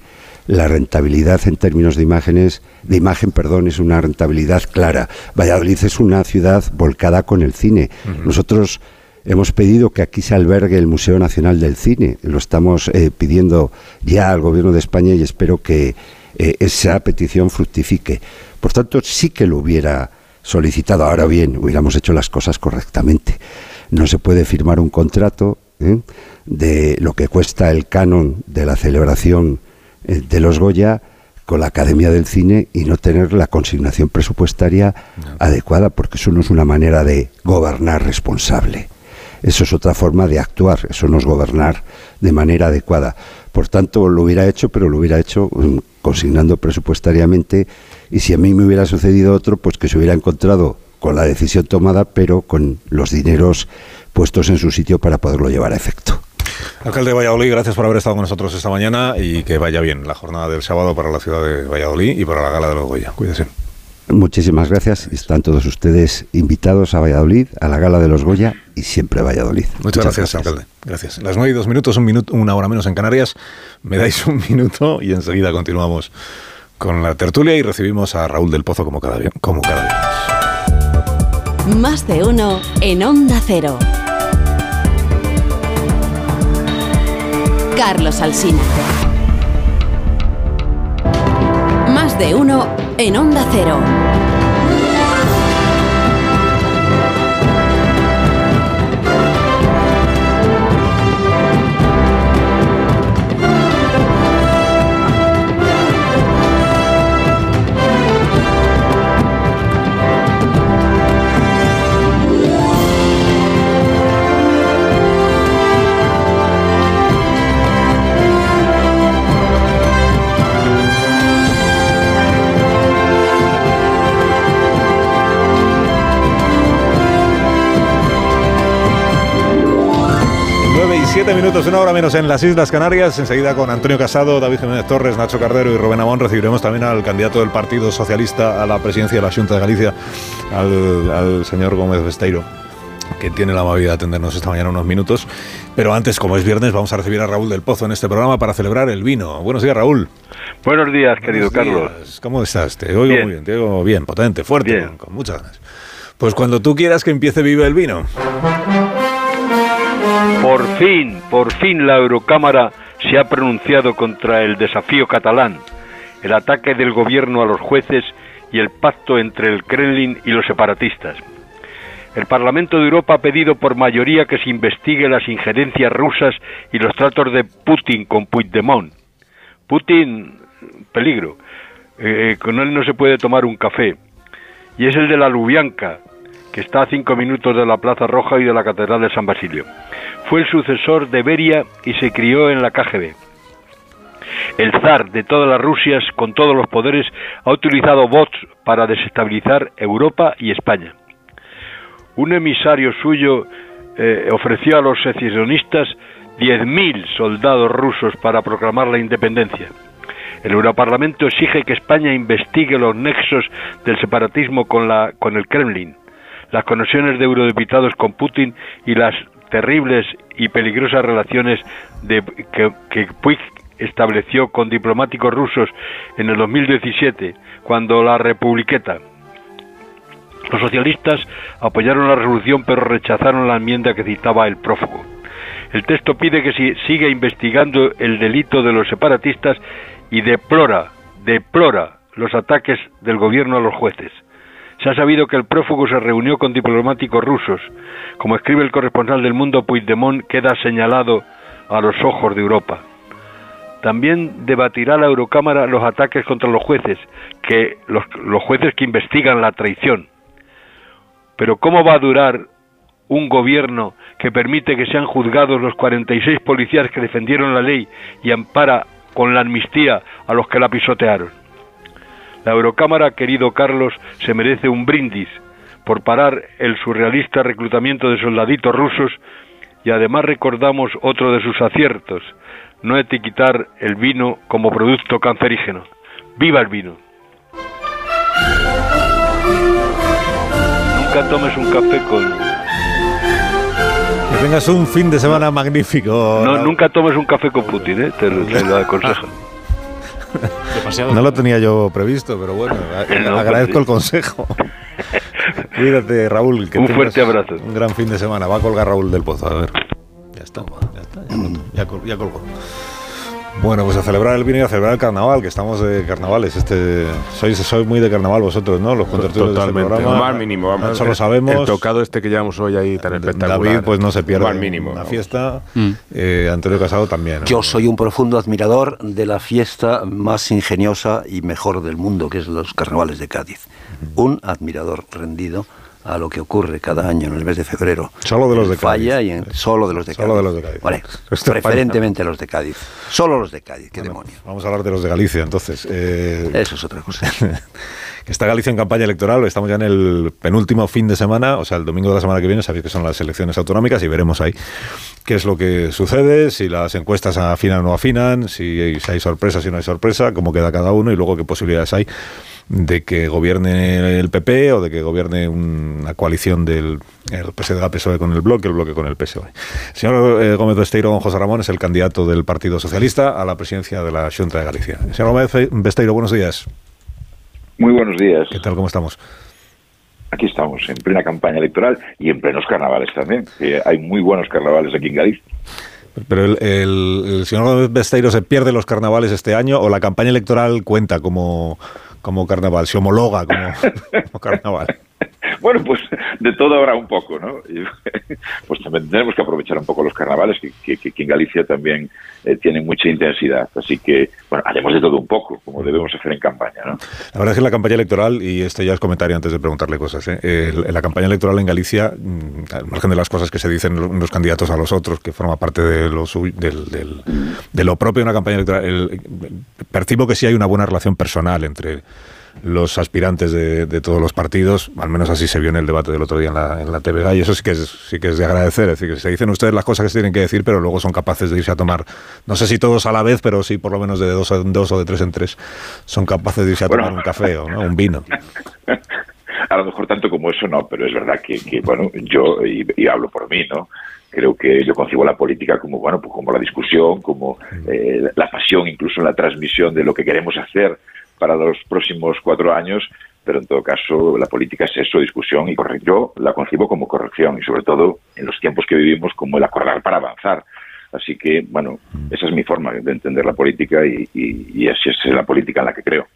la rentabilidad en términos de imágenes, de imagen, perdón, es una rentabilidad clara. Valladolid es una ciudad volcada con el cine. Nosotros hemos pedido que aquí se albergue el Museo Nacional del Cine. Lo estamos eh, pidiendo ya al Gobierno de España y espero que eh, esa petición fructifique. Por tanto, sí que lo hubiera solicitado. Ahora bien, hubiéramos hecho las cosas correctamente. No se puede firmar un contrato ¿eh? de lo que cuesta el canon de la celebración de los Goya con la Academia del Cine y no tener la consignación presupuestaria adecuada, porque eso no es una manera de gobernar responsable. Eso es otra forma de actuar, eso no es gobernar de manera adecuada. Por tanto, lo hubiera hecho, pero lo hubiera hecho mm, consignando presupuestariamente y si a mí me hubiera sucedido otro, pues que se hubiera encontrado con la decisión tomada, pero con los dineros puestos en su sitio para poderlo llevar a efecto. Alcalde de Valladolid, gracias por haber estado con nosotros esta mañana y que vaya bien la jornada del sábado para la ciudad de Valladolid y para la gala de los Goya. Cuídese. Muchísimas gracias. Están todos ustedes invitados a Valladolid, a la gala de los Goya y siempre a Valladolid. Muchas, gracias, alcalde. Gracias. Las nueve y dos minutos, un minuto, una hora menos en Canarias. Me dais un minuto y enseguida continuamos con la tertulia y recibimos a Raúl del Pozo como cada, como cada viernes. Más de uno en Onda Cero. Carlos Alsina. Más de uno en Onda Cero. 7 minutos, una hora menos en las Islas Canarias. Enseguida con Antonio Casado, David Jiménez Torres, Nacho Cardero y Rubén Amón recibiremos también al candidato del Partido Socialista a la presidencia de la Junta de Galicia, al, señor Gómez Besteiro que tiene la amabilidad de atendernos esta mañana unos minutos. Pero antes, como es viernes, vamos a recibir a Raúl del Pozo en este programa para celebrar el vino. Buenos días, Raúl. Buenos días, querido Carlos. ¿Cómo estás? Te oigo muy bien, te oigo bien, potente, fuerte, Con, con muchas ganas. Pues cuando tú quieras que empiece Vive el Vino. Por fin, por fin la Eurocámara se ha pronunciado contra el desafío catalán, el ataque del gobierno a los jueces y el pacto entre el Kremlin y los separatistas. El Parlamento de Europa ha pedido por mayoría que se investigue las injerencias rusas y los tratos de Putin con Puigdemont. Putin, peligro. Eh, con él no se puede tomar un café. y es el de la Lubianka, está a cinco minutos de la Plaza Roja y de la Catedral de San Basilio. Fue el sucesor de Beria y se crió en la KGB. El zar de todas las Rusias, con todos los poderes, ha utilizado bots para desestabilizar Europa y España. Un emisario suyo eh, ofreció a los secesionistas 10.000 soldados rusos para proclamar la independencia. El Europarlamento exige que España investigue los nexos del separatismo con, la, con el Kremlin, las conexiones de eurodiputados con Putin y las terribles y peligrosas relaciones que Puig estableció con diplomáticos rusos en el 2017, cuando la Republiqueta. Los socialistas apoyaron la resolución pero rechazaron la enmienda que citaba el prófugo. El texto pide que se siga investigando el delito de los separatistas y deplora, deplora los ataques del gobierno a los jueces. Se ha sabido que el prófugo se reunió con diplomáticos rusos. Como escribe el corresponsal del Mundo, Puigdemont queda señalado a los ojos de Europa. También debatirá la Eurocámara los ataques contra los jueces, que los, jueces que investigan la traición. Pero ¿cómo va a durar un gobierno que permite que sean juzgados los 46 policías que defendieron la ley y ampara con la amnistía a los que la pisotearon? La Eurocámara, querido Carlos, se merece un brindis por parar el surrealista reclutamiento de soldaditos rusos y además recordamos otro de sus aciertos, no etiquetar el vino como producto cancerígeno. ¡Viva el vino! Nunca tomes un café con... Que tengas un fin de semana magnífico. No, nunca tomes un café con Putin, ¿eh? te, lo, te lo aconsejo. No lo tenía yo previsto, pero bueno, No, agradezco el consejo. Cuídate, Raúl. Que Un fuerte abrazo. Un gran fin de semana. Va a colgar Raúl del Pozo. A ver. Ya está, ya está. Ya, col- ya col- ya colgó. Bueno, pues a celebrar el vino y a celebrar el carnaval, que estamos de carnavales. Este, sois, sois muy de carnaval vosotros, ¿no? Los contertulios de este Totalmente. programa. Más mínimo. Vamos, Eso lo sabemos. El tocado este que llevamos hoy ahí tan espectacular. David, pues no se pierde Más mínimo. la fiesta. Eh, Antonio Casado también. ¿no? Yo soy un profundo admirador de la fiesta más ingeniosa y mejor del mundo, que es los carnavales de Cádiz. Un admirador rendido a lo que ocurre cada año en el mes de febrero. Solo de los de Cádiz. Falla y en, solo de los de Solo Cádiz. de los de Cádiz. Vale, preferentemente los de Cádiz. Solo los de Cádiz, qué demonio. Vamos a hablar de los de Galicia, entonces. Eh, Eso es otra cosa. está Galicia en campaña electoral, estamos ya en el penúltimo fin de semana, o sea, el domingo de la semana que viene, sabéis que son las elecciones autonómicas y veremos ahí qué es lo que sucede, si las encuestas afinan o no afinan, si, si hay sorpresa, si no hay sorpresa, cómo queda cada uno y luego qué posibilidades hay de que gobierne el PP o de que gobierne una coalición del el PSDG-PSOE E con el bloque, el bloque con el PSOE. Señor eh, Gómez Besteiro, José Ramón, es el candidato del Partido Socialista a la presidencia de la Junta de Galicia. Señor Gómez Besteiro, buenos días. Muy buenos días. ¿Qué tal? ¿Cómo estamos? Aquí estamos, en plena campaña electoral y en plenos carnavales también. hay muy buenos carnavales aquí en Galicia. Pero el, el- el señor Gómez Besteiro se pierde los carnavales este año o la campaña electoral cuenta como, como carnaval, se homologa como, carnaval. Bueno, pues de todo habrá un poco, ¿no? Pues también tenemos que aprovechar un poco los carnavales, que, que- en Galicia también eh, tienen mucha intensidad. Así que, bueno, haremos de todo un poco, como debemos hacer en campaña, ¿no? La verdad es que la campaña electoral, y este ya es comentario antes de preguntarle cosas, ¿eh? La campaña electoral en Galicia, mm, al margen de las cosas que se dicen los candidatos a los otros, que forma parte de lo, suy- del, del- de lo propio de una campaña electoral, el- percibo que sí hay una buena relación personal entre los aspirantes de, de todos los partidos, al menos así se vio en el debate del otro día en la, en la TVG, y eso sí que, es, sí que es de agradecer, es decir, que se dicen ustedes las cosas que se tienen que decir, pero luego son capaces de irse a tomar, no sé si todos a la vez, pero sí por lo menos de dos en dos o de tres en tres, son capaces de irse a Bueno. tomar un café o ¿no? un vino. A lo mejor tanto como eso no, pero es verdad que, que, bueno, yo, y, y hablo por mí, ¿no? Creo que yo concibo la política como, bueno, pues como la discusión, como eh, la pasión, incluso en la transmisión de lo que queremos hacer para los próximos cuatro años, pero en todo caso la política es eso, discusión y corre- yo la concibo como corrección y sobre todo en los tiempos que vivimos como el acordar para avanzar. Así que, bueno, esa es mi forma de entender la política y, y- y así es la política en la que creo.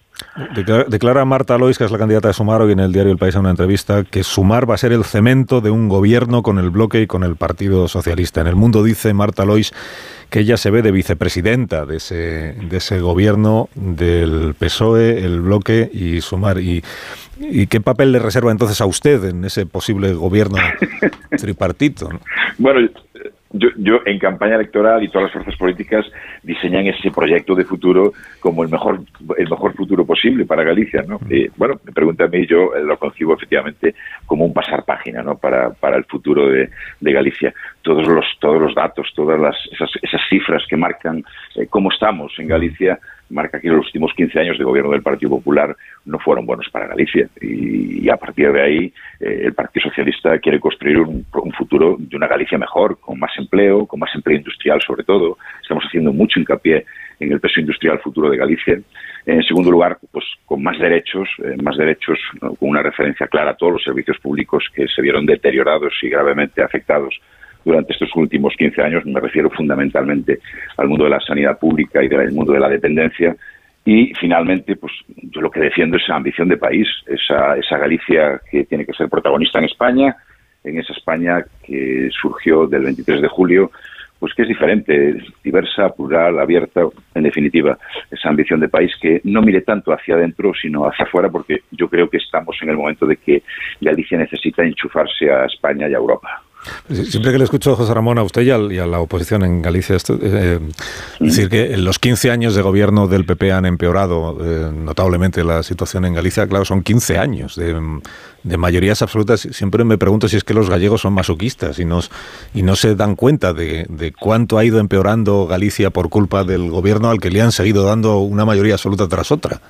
Declara, Marta Lois, que es la candidata de Sumar, hoy en el diario El País, en una entrevista, que Sumar va a ser el cemento de un gobierno con el bloque y con el Partido Socialista. En el mundo dice Marta Lois que ella se ve de vicepresidenta de ese, de ese gobierno del PSOE, el bloque y Sumar. Y, ¿Y qué papel le reserva entonces a usted en ese posible gobierno tripartito? Bueno, yo, yo, en campaña electoral y todas las fuerzas políticas diseñan ese proyecto de futuro como el mejor el mejor futuro posible para Galicia, ¿no? Eh, bueno, me pregunta a mí, yo lo concibo efectivamente como un pasar página, ¿no? Para, para el futuro de, de Galicia. Todos los todos los datos, todas las, esas, esas cifras que marcan eh, cómo estamos en Galicia marca que los últimos 15 años de gobierno del Partido Popular no fueron buenos para Galicia. Y, a partir de ahí, eh, el Partido Socialista quiere construir un, futuro de una Galicia mejor, con más empleo, con más empleo industrial sobre todo. Estamos haciendo mucho hincapié en el peso industrial futuro de Galicia. En segundo lugar, pues con más derechos, eh, más derechos, con una referencia clara a todos los servicios públicos que se vieron deteriorados y gravemente afectados durante estos últimos 15 años. Me refiero fundamentalmente al mundo de la sanidad pública y del mundo de la dependencia. Y finalmente, pues yo lo que defiendo es esa ambición de país, esa, esa Galicia que tiene que ser protagonista en España, en esa España que surgió del 23 de julio, pues que es diferente, diversa, plural, abierta, en definitiva, esa ambición de país que no mire tanto hacia adentro, sino hacia afuera, porque yo creo que estamos en el momento de que Galicia necesita enchufarse a España y a Europa. Siempre que le escucho, José Ramón, a usted y a, la oposición en Galicia, esto, eh, decir que los 15 años de gobierno del PP han empeorado eh, notablemente la situación en Galicia, claro, son 15 años de, mayorías absolutas. Siempre me pregunto si es que los gallegos son masoquistas y, y no se dan cuenta de cuánto ha ido empeorando Galicia por culpa del gobierno al que le han seguido dando una mayoría absoluta tras otra.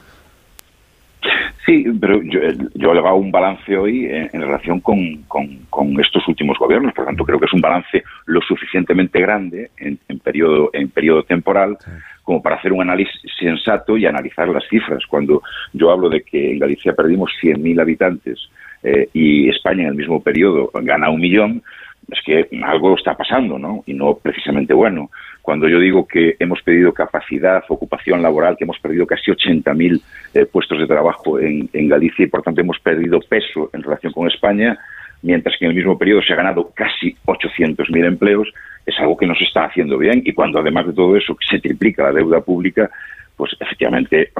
Sí, pero yo, yo le hago un balance hoy en, relación con, con, estos últimos gobiernos. Por lo tanto, creo que es un balance lo suficientemente grande en, en periodo, en periodo temporal como para hacer un análisis sensato y analizar las cifras. Cuando yo hablo de que en Galicia perdimos 100.000 habitantes eh, y España en el mismo periodo gana un millón, es que algo está pasando, ¿no? Y no precisamente bueno. Cuando yo digo que hemos pedido capacidad, ocupación laboral, que hemos perdido casi 80.000 eh, puestos de trabajo en, Galicia y por tanto hemos perdido peso en relación con España, mientras que en el mismo periodo se ha ganado casi 800.000 empleos, es algo que no se está haciendo bien. Y cuando además de todo eso se triplica la deuda pública, pues efectivamente,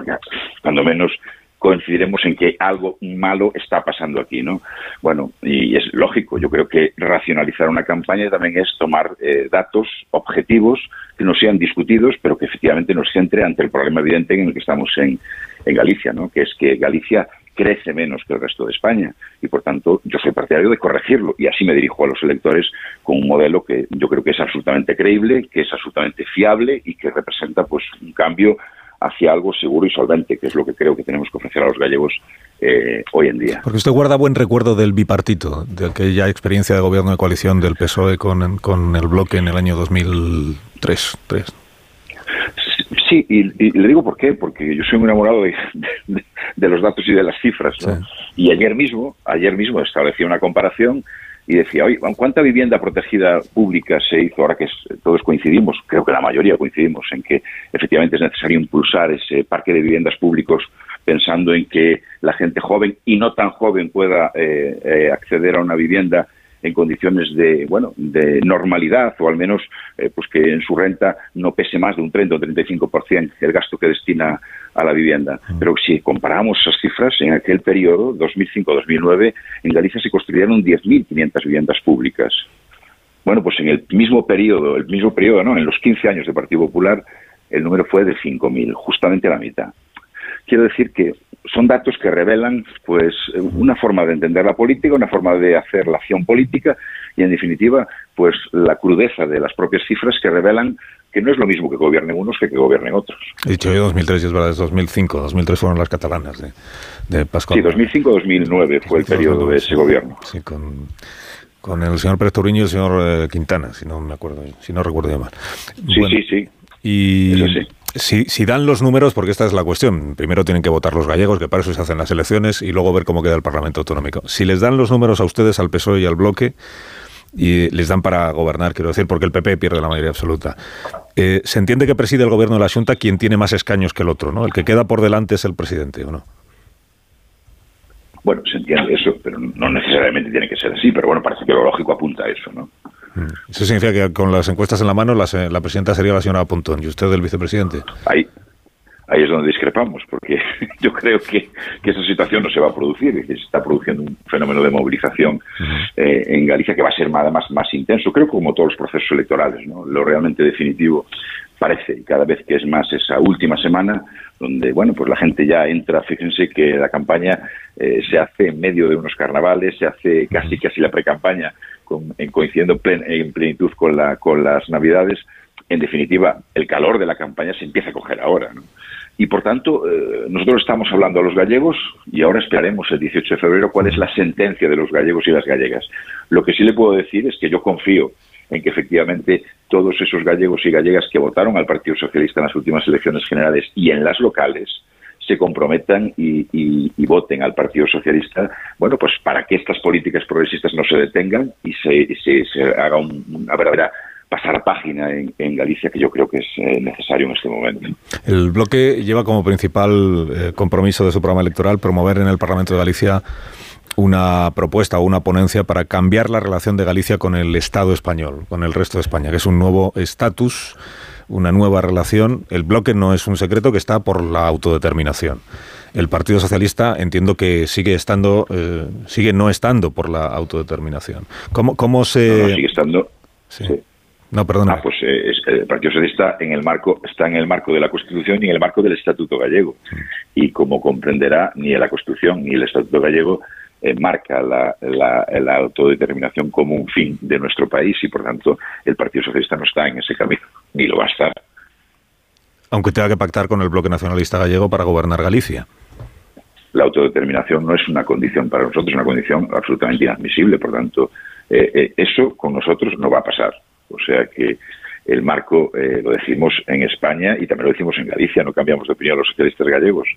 cuando menos coincidiremos en que algo malo está pasando aquí, ¿no? Bueno, y es lógico, yo creo que racionalizar una campaña también es tomar eh, datos objetivos que no sean discutidos, pero que efectivamente nos centre ante el problema evidente en el que estamos en, en Galicia, ¿no? Que es que Galicia crece menos que el resto de España y por tanto yo soy partidario de corregirlo y así me dirijo a los electores con un modelo que yo creo que es absolutamente creíble, que es absolutamente fiable y que representa pues un cambio hacia algo seguro y solvente, que es lo que creo que tenemos que ofrecer a los gallegos eh, hoy en día. Porque usted guarda buen recuerdo del bipartito, de aquella experiencia de gobierno de coalición del PSOE con, el bloque en el año 2003. Sí, y, le digo por qué, porque yo soy muy enamorado de, los datos y de las cifras. Y ayer mismo, ayer mismo establecí una comparación y decía, oye, ¿cuánta vivienda protegida pública se hizo? Ahora que todos coincidimos, creo que la mayoría coincidimos en que efectivamente es necesario impulsar ese parque de viviendas públicos pensando en que la gente joven y no tan joven pueda eh, eh, acceder a una vivienda en condiciones de bueno de normalidad o al menos eh, pues que en su renta no pese más de un 30 o 35% el gasto que destina a la vivienda. Mm. Pero si comparamos esas cifras, en aquel periodo, 2005-2009, en Galicia se construyeron 10.500 viviendas públicas. Bueno, pues en el mismo periodo, el mismo periodo, ¿no? En los 15 años de Partido Popular, el número fue de 5.000, justamente la mitad. Quiero decir que son datos que revelan pues una forma de entender la política, una forma de hacer la acción política y en definitiva pues la crudeza de las propias cifras que revelan que no es lo mismo que gobiernen unos que que gobiernen otros. He dicho yo 2003 y es verdad, es 2005, 2003 fueron las catalanas de, de Pascual. Sí, 2005-2009 fue el periodo de ese gobierno. Sí, con, con el señor Pérez Touriño y el señor eh, Quintana, si no me acuerdo, si no recuerdo mal. Sí, sí, sí. Y sí. Si, si, dan los números, porque esta es la cuestión, primero tienen que votar los gallegos, que para eso se hacen las elecciones, y luego ver cómo queda el Parlamento Autonómico. Si les dan los números a ustedes, al PSOE y al Bloque, y les dan para gobernar, quiero decir, porque el PP pierde la mayoría absoluta. Eh, se entiende que preside el gobierno de la Junta quien tiene más escaños que el otro, ¿no? El que queda por delante es el presidente, ¿o no? Bueno, se entiende eso, pero no necesariamente tiene que ser así, pero bueno, parece que lo lógico apunta a eso, ¿no? Mm. Eso significa que con las encuestas en la mano la, la presidenta sería la señora Pontón y usted el vicepresidente. Ahí, ahí es donde discrepamos, porque yo creo que, esa situación no se va a producir, que se está produciendo un fenómeno de movilización eh, en Galicia que va a ser además más intenso, creo como todos los procesos electorales, ¿no? Lo realmente definitivo parece, y cada vez que es más esa última semana, donde, bueno, pues la gente ya entra, fíjense que la campaña eh, se hace en medio de unos carnavales, se hace casi casi la pre-campaña coincidiendo en plenitud con, la, con las navidades, en definitiva, el calor de la campaña se empieza a coger ahora. Y por tanto, eh, nosotros estamos hablando a los gallegos y ahora esperaremos el 18 de febrero cuál es la sentencia de los gallegos y las gallegas. Lo que sí le puedo decir es que yo confío en que efectivamente todos esos gallegos y gallegas que votaron al Partido Socialista en las últimas elecciones generales y en las locales se comprometan y, voten al Partido Socialista, bueno, pues para que estas políticas progresistas no se detengan y se, se, haga una verdadera pasar página en, Galicia, que yo creo que es eh, necesario en este momento. El bloque lleva como principal eh, compromiso de su programa electoral promover en el Parlamento de Galicia una propuesta o una ponencia para cambiar la relación de Galicia con el Estado español, con el resto de España, que es un nuevo estatus, una nueva relación. El bloque no es un secreto que está por la autodeterminación. El Partido Socialista entiendo que sigue estando, eh, sigue no estando por la autodeterminación. ¿Cómo, cómo se...? sigue estando... sí. No, perdona. Ah, pues eh, el Partido Socialista en el marco, está en el marco de la Constitución y en el marco del Estatuto Gallego. Y como comprenderá, ni la Constitución ni el Estatuto Gallego eh, marca la, la, autodeterminación como un fin de nuestro país y, por tanto, el Partido Socialista no está en ese camino, ni lo va a estar. Aunque tenga que pactar con el bloque nacionalista gallego para gobernar Galicia la autodeterminación no es una condición para nosotros, es una condición absolutamente inadmisible. Por tanto, eh, eso con nosotros no va a pasar. O sea que el marco eh, lo decimos en España y también lo decimos en Galicia, no cambiamos de opinión los socialistas gallegos.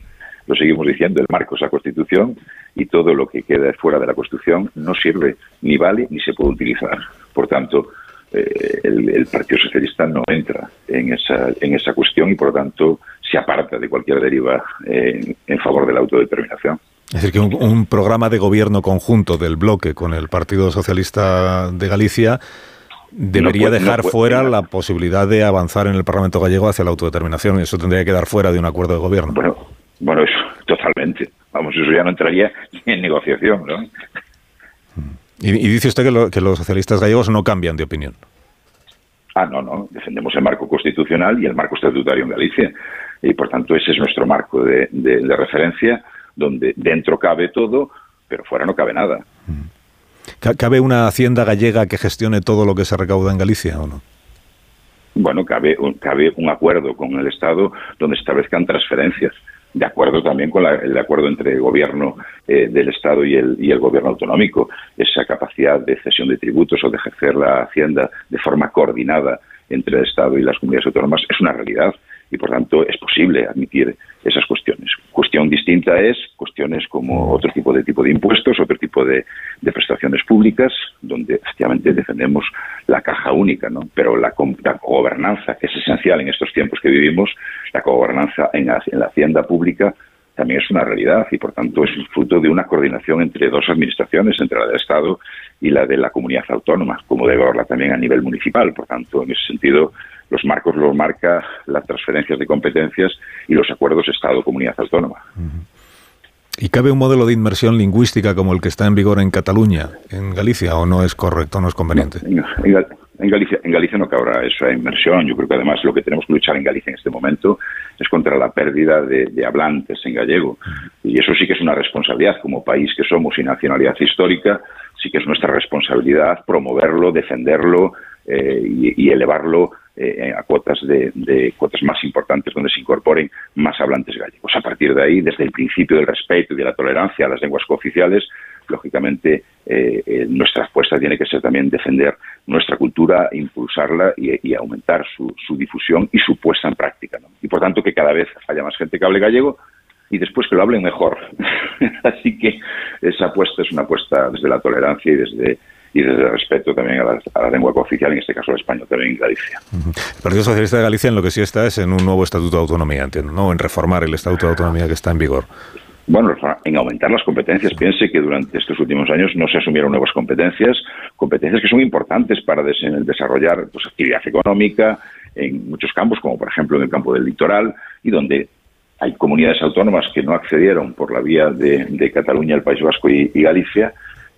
Lo seguimos diciendo, el marco es la Constitución y todo lo que queda fuera de la Constitución no sirve, ni vale, ni se puede utilizar. Por tanto, eh, el, Partido Socialista no entra en esa, en esa cuestión y, por lo tanto, se aparta de cualquier deriva en, favor de la autodeterminación. Es decir, que un programa de gobierno conjunto del bloque con el Partido Socialista de Galicia debería dejar fuera la posibilidad de avanzar en el Parlamento gallego hacia la autodeterminación. Eso tendría que quedar fuera de un acuerdo de gobierno. Bueno, bueno, eso totalmente. Vamos, eso ya no entraría en negociación, ¿no? Y, dice usted que, los socialistas gallegos no cambian de opinión. Ah, no, no. Defendemos el marco constitucional y el marco estatutario en Galicia. Y por tanto, ese es nuestro marco de, referencia, donde dentro cabe todo, pero fuera no cabe nada. Mm. ¿Cabe una hacienda gallega que gestione todo lo que se recauda en Galicia o no? Bueno, cabe un, cabe un acuerdo con el Estado donde establezcan transferencias de acuerdo también con el acuerdo entre el gobierno eh, del Estado y el, y el gobierno autonómico. Esa capacidad de cesión de tributos o de ejercer la hacienda de forma coordinada entre el Estado y las comunidades autónomas es una realidad y por tanto es posible admitir esas cuestiones. Cuestión distinta es cuestiones como otro tipo de tipo de impuestos, otro tipo de, prestaciones públicas, donde efectivamente defendemos la caja única, ¿no? Pero la, gobernanza, que es esencial en estos tiempos que vivimos, la gobernanza en la, hacienda pública también es una realidad y por tanto es fruto de una coordinación entre dos administraciones, entre la del Estado y la de la comunidad autónoma, como debe haberla también a nivel municipal. Por tanto, en ese sentido, los marcos los marca las transferencias de competencias y los acuerdos Estado-Comunidad Autónoma. ¿Y cabe un modelo de inmersión lingüística como el que está en vigor en Cataluña, en Galicia, o no es correcto, no es conveniente? en, Galicia, en Galicia no cabrá esa inmersión. Yo creo que además lo que tenemos que luchar en Galicia en este momento es contra la pérdida de, hablantes en gallego. Y eso sí que es una responsabilidad como país que somos y nacionalidad histórica, sí que es nuestra responsabilidad promoverlo, defenderlo eh, y elevarlo eh, a cuotas de, cuotas más importantes donde se incorporen más hablantes gallegos. A partir de ahí, desde el principio del respeto y de la tolerancia a las lenguas cooficiales, lógicamente eh, eh, nuestra apuesta tiene que ser también defender nuestra cultura, impulsarla y, aumentar su, difusión y su puesta en práctica. Y por tanto que cada vez haya más gente que hable gallego y después que lo hablen mejor. Así que esa apuesta es una apuesta desde la tolerancia y desde y desde respeto también a la, lengua cooficial, en este caso el español también en Galicia. El Partido Socialista de Galicia en lo que sí está es en un nuevo Estatuto de Autonomía, entiendo, ¿no? En reformar el Estatuto de Autonomía que está en vigor. Bueno, en aumentar las competencias. Piense que durante estos últimos años no se asumieron nuevas competencias, competencias que son importantes para desarrollar pues, actividad económica en muchos campos, como por ejemplo en el campo del litoral, y donde hay comunidades autónomas que no accedieron por la vía de, Cataluña, el País Vasco y, Galicia,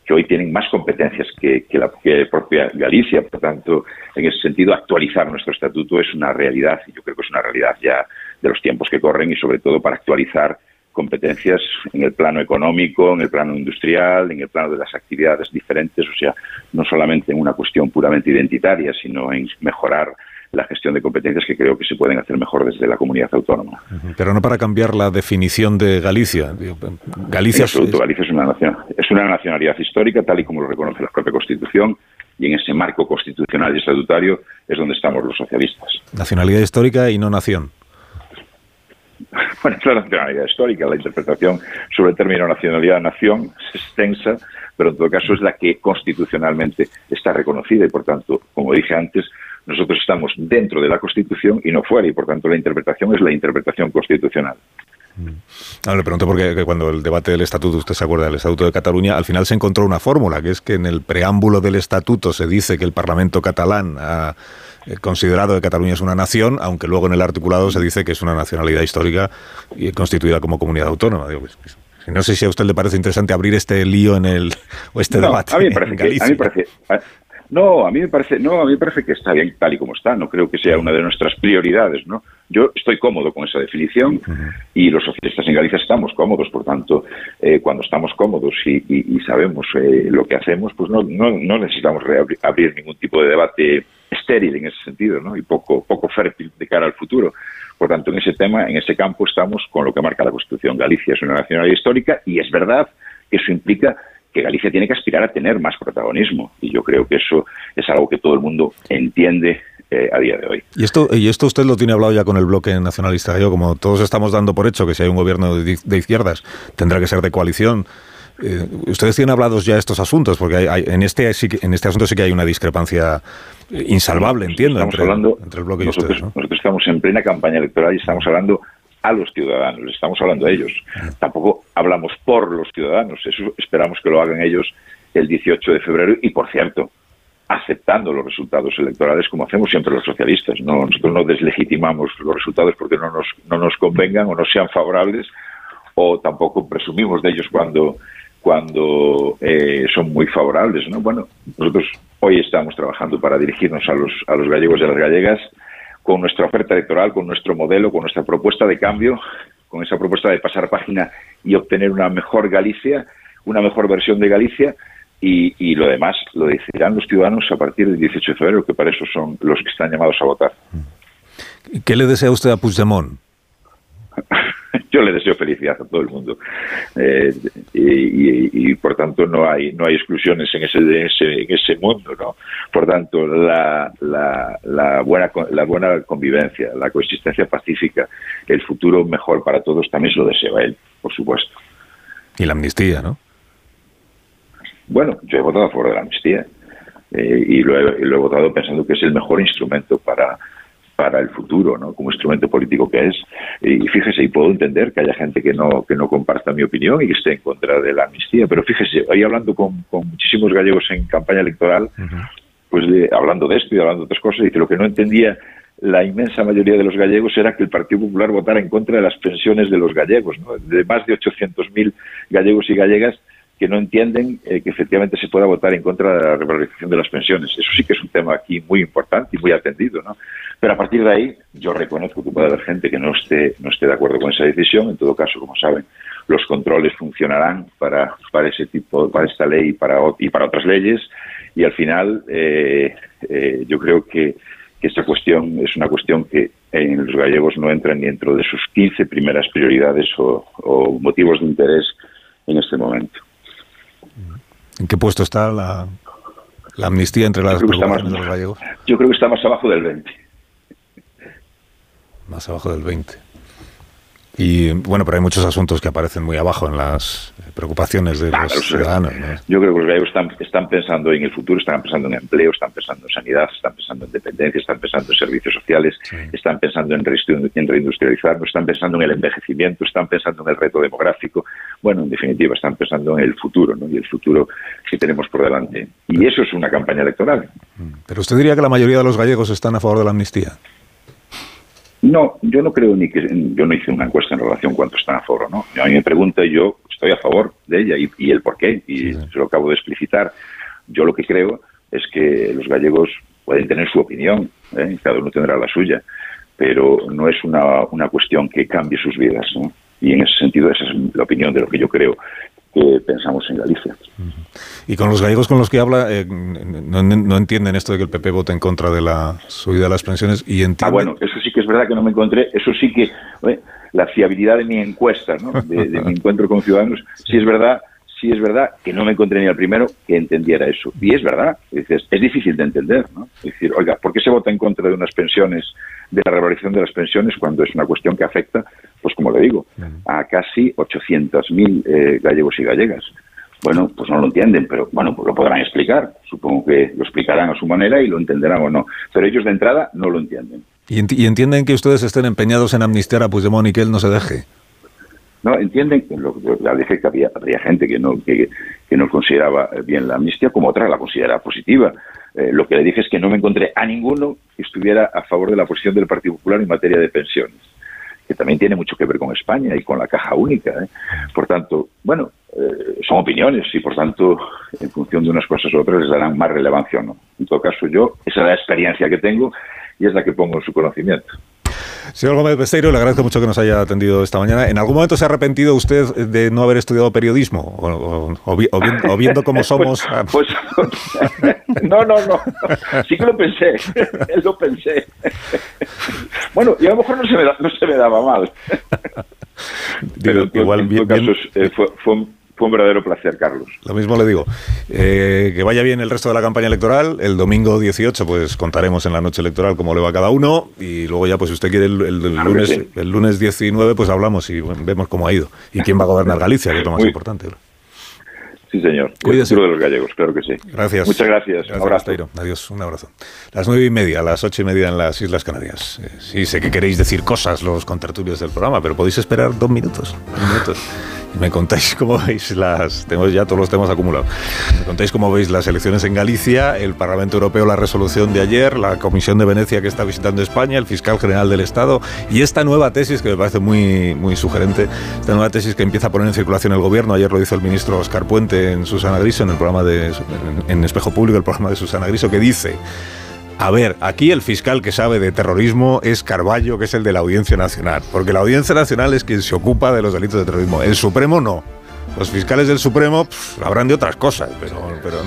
que hoy tienen más competencias que, la propia Galicia. Por tanto, en ese sentido, actualizar nuestro estatuto es una realidad, y yo creo que es una realidad ya de los tiempos que corren y sobre todo para actualizar competencias en el plano económico, en el plano industrial, en el plano de las actividades diferentes, o sea, no solamente en una cuestión puramente identitaria, sino en mejorar la gestión de competencias que creo que se pueden hacer mejor desde la comunidad autónoma. Pero no para cambiar la definición de Galicia. Galicia es... Galicia es una, nación, es una nacionalidad histórica, tal y como lo reconoce la propia Constitución, y en ese marco constitucional y estatutario es donde estamos los socialistas. Nacionalidad histórica y no nación. Bueno, es la nacionalidad histórica, la interpretación sobre el término nacionalidad-nación es extensa, pero en todo caso es la que constitucionalmente está reconocida y, por tanto, como dije antes, nosotros estamos dentro de la Constitución y no fuera, y por tanto la interpretación es la interpretación constitucional. No, le pregunto porque cuando el debate del estatuto, usted se acuerda del estatuto de Cataluña, al final se encontró una fórmula, que es que en el preámbulo del estatuto se dice que el Parlamento catalán ha eh, considerado que Cataluña es una nación, aunque luego en el articulado se dice que es una nacionalidad histórica y constituida como comunidad autónoma. Pues, pues, no sé si a usted le parece interesante abrir este lío en el o este debate. A mí me parece, no, a mí me parece, no, a mí me parece que está bien tal y como está. No creo que sea una de nuestras prioridades, ¿no? Yo estoy cómodo con esa definición y los socialistas en Galicia estamos cómodos. Por tanto, eh, cuando estamos cómodos y, sabemos eh, lo que hacemos, pues no, necesitamos abrir ningún tipo de debate estéril en ese sentido, ¿no? Y poco, poco fértil de cara al futuro. Por tanto, en ese tema, en ese campo, estamos con lo que marca la Constitución. Galicia es una nacionalidad histórica y es verdad que eso implica que Galicia tiene que aspirar a tener más protagonismo. Y yo creo que eso es algo que todo el mundo entiende eh, a día de hoy. ¿Y esto, ¿Y esto usted lo tiene hablado ya con el bloque nacionalista gallego? Como todos estamos dando por hecho que si hay un gobierno de, izquierdas tendrá que ser de coalición. Eh, ¿Ustedes tienen hablados ya estos asuntos? Porque hay, en, este, en este asunto sí que hay una discrepancia insalvable, entiendo, entre, el bloque y ustedes. Nosotros estamos en plena campaña electoral y estamos hablando a los ciudadanos, estamos hablando de ellos. Tampoco hablamos por los ciudadanos, eso esperamos que lo hagan ellos el 18 de febrero y, por cierto, aceptando los resultados electorales como hacemos siempre los socialistas. No, nosotros no deslegitimamos los resultados porque no nos, no nos convengan o no sean favorables o tampoco presumimos de ellos cuando, cuando eh, son muy favorables. ¿no? Bueno, nosotros hoy estamos trabajando para dirigirnos a los, a los gallegos y a las gallegas con nuestra oferta electoral, con nuestro modelo, con nuestra propuesta de cambio, con esa propuesta de pasar página y obtener una mejor Galicia, una mejor versión de Galicia, y, lo demás lo decidirán los ciudadanos a partir del 18 de febrero, que para eso son los que están llamados a votar. ¿Qué le desea usted a Puigdemont? yo le deseo felicidad a todo el mundo. Eh, y, por tanto no hay no hay exclusiones en ese, en ese mundo no por tanto la, la, buena la buena convivencia la coexistencia pacífica el futuro mejor para todos también se lo deseo a él por supuesto. Y la amnistía no bueno yo he votado a favor de la amnistía eh, y lo he votado pensando que es el mejor instrumento para para el futuro, ¿no? Como instrumento político que es. Y fíjese, y puedo entender que haya gente que no, que no comparta mi opinión y que esté en contra de la amnistía, pero fíjese, hoy hablando con, muchísimos gallegos en campaña electoral, pues hablando de esto y hablando de otras cosas, dice lo que no entendía la inmensa mayoría de los gallegos era que el Partido Popular votara en contra de las pensiones de los gallegos, ¿no? de más de 800.000 gallegos y gallegas que no entienden eh, que efectivamente se pueda votar en contra de la revalorización de las pensiones. Eso sí que es un tema aquí muy importante y muy atendido, ¿no? Pero a partir de ahí, yo reconozco que puede haber gente que no esté, no esté de acuerdo con esa decisión. En todo caso, como saben, los controles funcionarán para, para ese tipo, para esta ley y para, y para otras leyes. Y al final, eh, eh, yo creo que, esta cuestión es una cuestión que en los gallegos no entra dentro de sus 15 primeras prioridades o motivos de interés en este momento. ¿En qué puesto está la, amnistía entre las preocupaciones de los gallegos? Yo creo que está más abajo del 20. Más abajo del 20. Y bueno, pero hay muchos asuntos que aparecen muy abajo en las preocupaciones de los ciudadanos. Yo creo que los gallegos están, están pensando en el futuro, están pensando en empleo, están pensando en sanidad, están pensando en dependencia, están pensando en servicios sociales, están pensando en, en reindustrializarnos, están pensando en el envejecimiento, están pensando en el reto demográfico. Bueno, en definitiva, están pensando en el futuro ¿no? y el futuro que tenemos por delante. Y eso es una campaña electoral. Pero usted diría que la mayoría de los gallegos están a favor de la amnistía. No, yo no creo ni que yo no hice una encuesta en relación a cuánto están a favor o no. A mí me pregunta y yo estoy a favor de ella y, el por qué y se lo acabo de explicitar. Yo lo que creo es que los gallegos pueden tener su opinión, ¿eh? cada uno tendrá la suya, pero no es una, una cuestión que cambie sus vidas. Y en ese sentido esa es la opinión de lo que yo creo que pensamos en Galicia. Y con los gallegos con los que habla, eh, no, entienden esto de que el PP vote en contra de la subida de las pensiones y entienden... Ah, bueno, eso sí que es verdad que no me encontré, eso sí que, la fiabilidad de mi encuesta, ¿no? de, mi encuentro con ciudadanos, sí es verdad sí es verdad que no me encontré ni al primero que entendiera eso. Y es verdad, es, es difícil de entender, ¿no? Es decir, oiga, ¿por qué se vota en contra de unas pensiones, de la revalorización de las pensiones, cuando es una cuestión que afecta, pues como le digo, a casi 800.000 eh, gallegos y gallegas? Bueno, pues no lo entienden, pero bueno, pues lo podrán explicar. Supongo que lo explicarán a su manera y lo entenderán o no. Pero ellos de entrada no lo entienden. ¿Y, entienden que ustedes estén empeñados en amnistiar a Puigdemont y que él no se deje? No, entienden, lo, ya dije que había, habría gente que no, que, no consideraba bien la amnistía, como otra la considera positiva. Eh, lo que le dije es que no me encontré a ninguno que estuviera a favor de la posición del Partido Popular en materia de pensiones que también tiene mucho que ver con España y con la caja única. ¿eh? Por tanto, bueno, eh, son opiniones y por tanto, en función de unas cosas u otras, les darán más relevancia o no. En todo caso, yo, esa es la experiencia que tengo y es la que pongo en su conocimiento. Señor Gómez Besteiro, le agradezco mucho que nos haya atendido esta mañana. ¿En algún momento se ha arrepentido usted de no haber estudiado periodismo? ¿O, viendo, cómo pues, somos? Pues, no, no, no. Sí que lo pensé. lo pensé. Bueno, y a lo mejor no se me, no se me daba mal. Pero igual, en bien, casos, eh, fue, fue, fue un verdadero placer, Carlos. Lo mismo le digo. Eh, que vaya bien el resto de la campaña electoral. El domingo 18, pues contaremos en la noche electoral cómo le va a cada uno. Y luego ya, pues si usted quiere, el, lunes, el lunes 19, pues hablamos y vemos cómo ha ido. Y quién va a gobernar Galicia, que es lo más importante. Sí, señor. Cuídese. de los gallegos, claro que sí. Gracias. Muchas gracias. un abrazo. Adiós, un abrazo. Las nueve y media, las ocho y media en las Islas Canarias. Eh, sí, sé que queréis decir cosas los contertulios del programa, pero podéis esperar dos minutos. Dos minutos me contáis cómo veis las. Tengo ya todos los temas acumulados. Me contáis cómo veis las elecciones en Galicia, el Parlamento Europeo, la resolución de ayer, la Comisión de Venecia que está visitando España, el fiscal general del Estado y esta nueva tesis que me parece muy, muy sugerente, esta nueva tesis que empieza a poner en circulación el gobierno. Ayer lo hizo el ministro Oscar Puente en Susana Griso, en el programa de. en Espejo Público, el programa de Susana Griso, que dice. A ver, aquí el fiscal que sabe de terrorismo es Carballo, que es el de la Audiencia Nacional, porque la Audiencia Nacional es quien se ocupa de los delitos de terrorismo. El Supremo no. Los fiscales del Supremo habrán de otras cosas, pero, pero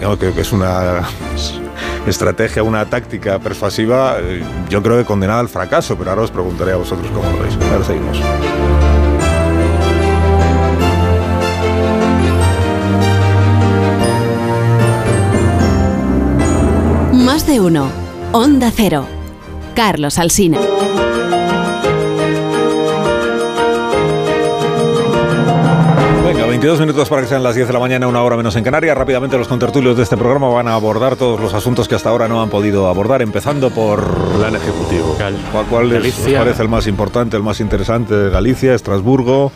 no. creo que es una estrategia, una táctica persuasiva, eh, yo creo que condenada al fracaso, pero ahora os preguntaré a vosotros cómo lo veis. Ahora seguimos. De uno. Onda Cero. Carlos Alsina. Venga, 22 minutos para que sean las 10 de la mañana, una hora menos en Canarias. Rápidamente los contertulios de este programa van a abordar todos los asuntos que hasta ahora no han podido abordar, empezando por... Plan ejecutivo. ¿Cuál, cuál les parece el más importante, el más interesante? Galicia, Estrasburgo,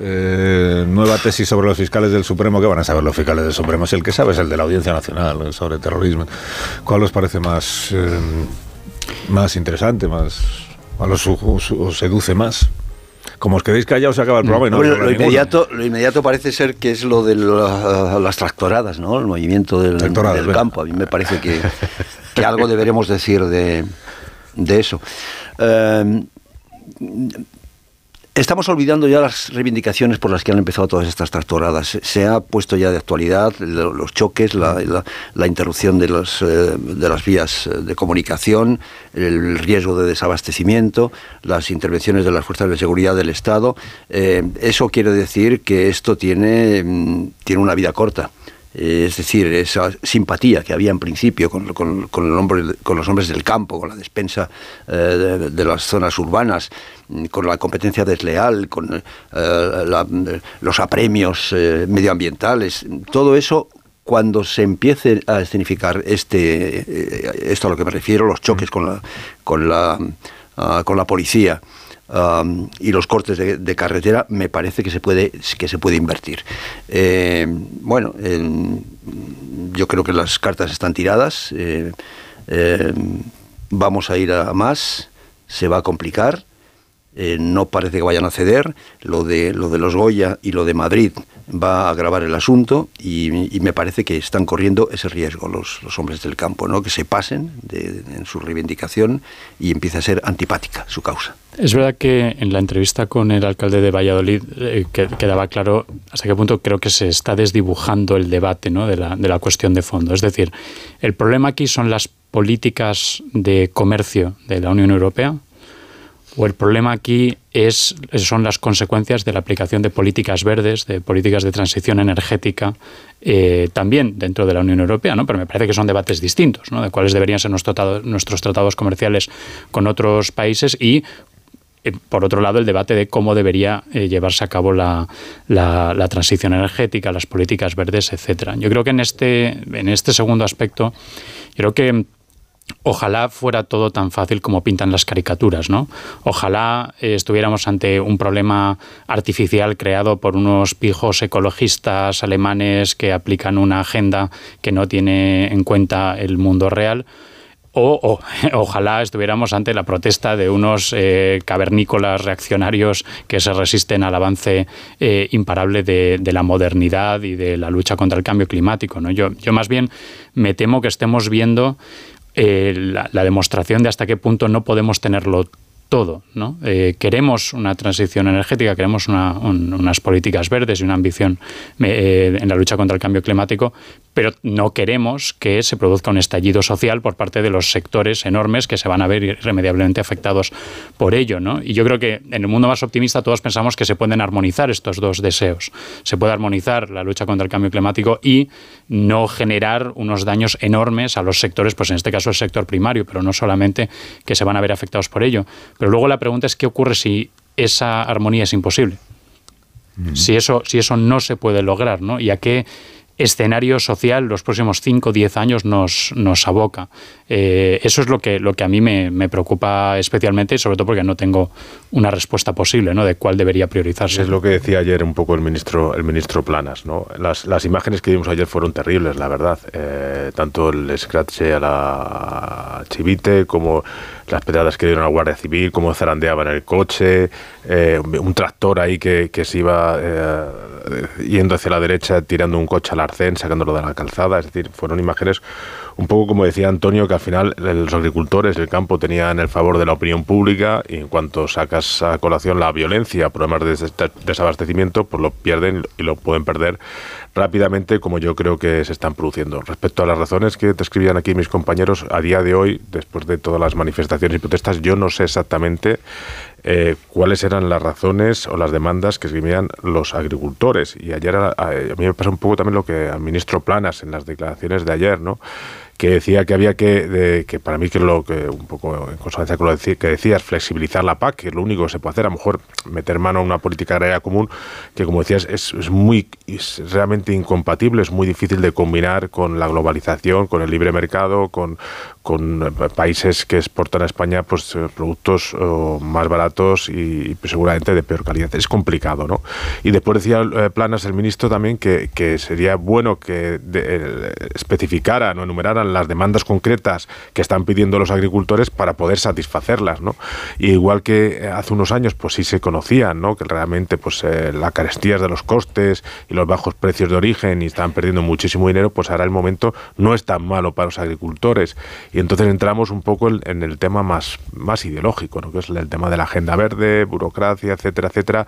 eh, nueva tesis sobre los fiscales del Supremo. ¿Qué van a saber los fiscales del Supremo? Si el que sabe es el de la Audiencia Nacional sobre terrorismo. ¿Cuál os parece más, eh, más interesante? Más, ¿Cuál os, seduce más? Como os quedéis callados, se acaba el programa. Y no lo, inmediato, lo inmediato parece ser que es lo de las tractoradas, ¿no? el movimiento del, campo. A mí me parece que, que algo deberemos decir de, de eso. Eh, Estamos olvidando ya las reivindicaciones por las que han empezado todas estas tractoradas. Se ha puesto ya de actualidad los choques, la, interrupción de, eh, de las vías eh, de comunicación, el riesgo de desabastecimiento, las intervenciones de las fuerzas de seguridad del Estado. Eh, eso quiere decir que esto tiene, mm, tiene una vida corta. Eh, es decir, esa simpatía que había en principio con, el hombre, con los hombres del campo, con la despensa de, de, las zonas urbanas, con la competencia desleal, con la, los apremios medioambientales, todo eso cuando se empiece a escenificar este, esto a lo que me refiero, los choques con la, con la, uh, con la policía, Um, y los cortes de, carretera me parece que se puede que se puede invertir. Eh, bueno yo creo que las cartas están tiradas eh, eh, vamos a ir a más se va a complicar no parece que vayan a ceder lo de lo de los Goya y lo de Madrid va a agravar el asunto y, me parece que están corriendo ese riesgo los, los hombres del campo, ¿no? que se pasen en su reivindicación y empiece a ser antipática su causa. Es verdad que en la entrevista con el alcalde de Valladolid eh, quedaba claro hasta qué punto creo que se está desdibujando el debate ¿no? de, la, de la cuestión de fondo. Es decir, el problema aquí son las políticas de comercio de la Unión Europea, o el problema aquí es, son las consecuencias de la aplicación de políticas verdes, de políticas de transición energética, eh, también dentro de la Unión Europea, ¿no? Pero me parece que son debates distintos, ¿no? De cuáles deberían ser nuestros tratados, comerciales con otros países y eh, por otro lado, el debate de cómo debería eh, llevarse a cabo la, la, transición energética, las políticas verdes, etcétera. Yo creo que en este, en este segundo aspecto, creo que Ojalá fuera todo tan fácil como pintan las caricaturas, ¿no? Ojalá eh, estuviéramos ante un problema artificial creado por unos pijos ecologistas alemanes que aplican una agenda que no tiene en cuenta el mundo real. O, ojalá estuviéramos ante la protesta de unos eh, cavernícolas reaccionarios que se resisten al avance eh, imparable de, la modernidad y de la lucha contra el cambio climático. ¿no? Yo, yo más bien me temo que estemos viendo eh, la, demostración de hasta qué punto no podemos tenerlo todo. ¿no? Eh, queremos una transición energética, queremos unas políticas verdes y una ambición eh, en la lucha contra el cambio climático, pero no queremos que se produzca un estallido social por parte de los sectores enormes que se van a ver irremediablemente afectados por ello. ¿no? Y yo creo que en el mundo más optimista todos pensamos que se pueden armonizar estos dos deseos. Se puede armonizar la lucha contra el cambio climático y no generar unos daños enormes a los sectores, pues en este caso el sector primario, pero no solamente que se van a ver afectados por ello. Pero luego la pregunta es qué ocurre si esa armonía es imposible. Si eso, si eso no se puede lograr, ¿no? Y a qué escenario social los próximos 5 o 10 años nos, nos aboca. Eh, eso es lo que, lo que a mí me, me, preocupa especialmente, sobre todo porque no tengo una respuesta posible ¿no? de cuál debería priorizarse. Es lo que decía ayer un poco el ministro, el ministro Planas. ¿no? Las, las imágenes que vimos ayer fueron terribles, la verdad. Eh, tanto el scratch a la Chivite como las pedradas que dieron a la Guardia Civil, cómo zarandeaban el coche, eh, un tractor ahí que, que se iba yendo hacia la derecha, tirando un coche al arcén, sacándolo de la calzada. Es decir, fueron imágenes un poco como decía Antonio, que al final los agricultores del campo tenían el favor de la opinión pública y en cuanto sacas a colación la violencia, problemas de desabastecimiento, pues lo pierden y lo pueden perder rápidamente como yo creo que se están produciendo. Respecto a las razones que te escribían aquí mis compañeros, a día de hoy, después de todas las manifestaciones y protestas, yo no sé exactamente eh, cuáles eran las razones o las demandas que escribían los agricultores. Y ayer a, a mí me pasa un poco también lo que al ministro Planas en las declaraciones de ayer, ¿no? que decía que había que, que para mí que lo que un poco en consonancia con lo que decías, flexibilizar la PAC, que es lo único que se puede hacer, a lo mejor meter mano a una política agraria común, que como decías es, es muy es realmente incompatible, es muy difícil de combinar con la globalización, con el libre mercado, con, con eh, países que exportan a España pues eh, productos oh, más baratos y, pues, seguramente de peor calidad. Es complicado, ¿no? Y después decía eh, Planas, el ministro, también que, que sería bueno que especificaran o enumeraran las demandas concretas que están pidiendo los agricultores para poder satisfacerlas, ¿no? Y igual que hace unos años, pues sí se conocían, ¿no? Que realmente pues la carestía de los costes y los bajos precios de origen y están perdiendo muchísimo dinero, pues ahora el momento no es tan malo para los agricultores y entonces entramos un poco en el tema más, más ideológico, ¿no? que es el tema de la agenda verde, burocracia, etcétera, etcétera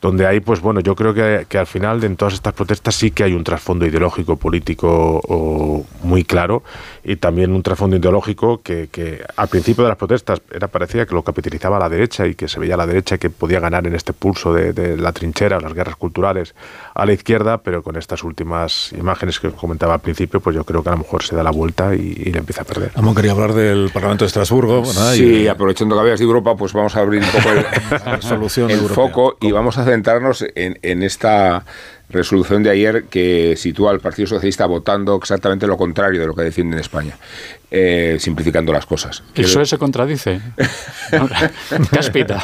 donde hay, pues bueno, yo creo que, al final de en todas estas protestas sí que hay un trasfondo ideológico, político muy claro y también un trasfondo ideológico que, que, al principio de las protestas era parecía que lo capitalizaba la derecha y que se veía a la derecha que podía ganar en este pulso de, de la trinchera, las guerras culturales a la izquierda, pero con estas últimas imágenes que comentaba al principio, pues yo creo que a lo mejor se da la vuelta y, y le empieza a perder. Ramón quería hablar del Parlamento de Estrasburgo. Sí, Y- aprovechando que habías de Europa, pues vamos a abrir un poco el, solución el foco y vamos a centrarnos en, en esta resolución de ayer que sitúa al Partido Socialista votando exactamente lo contrario de lo que defiende en España, eh, simplificando las cosas. ¿El PSOE se contradice? Cáspita.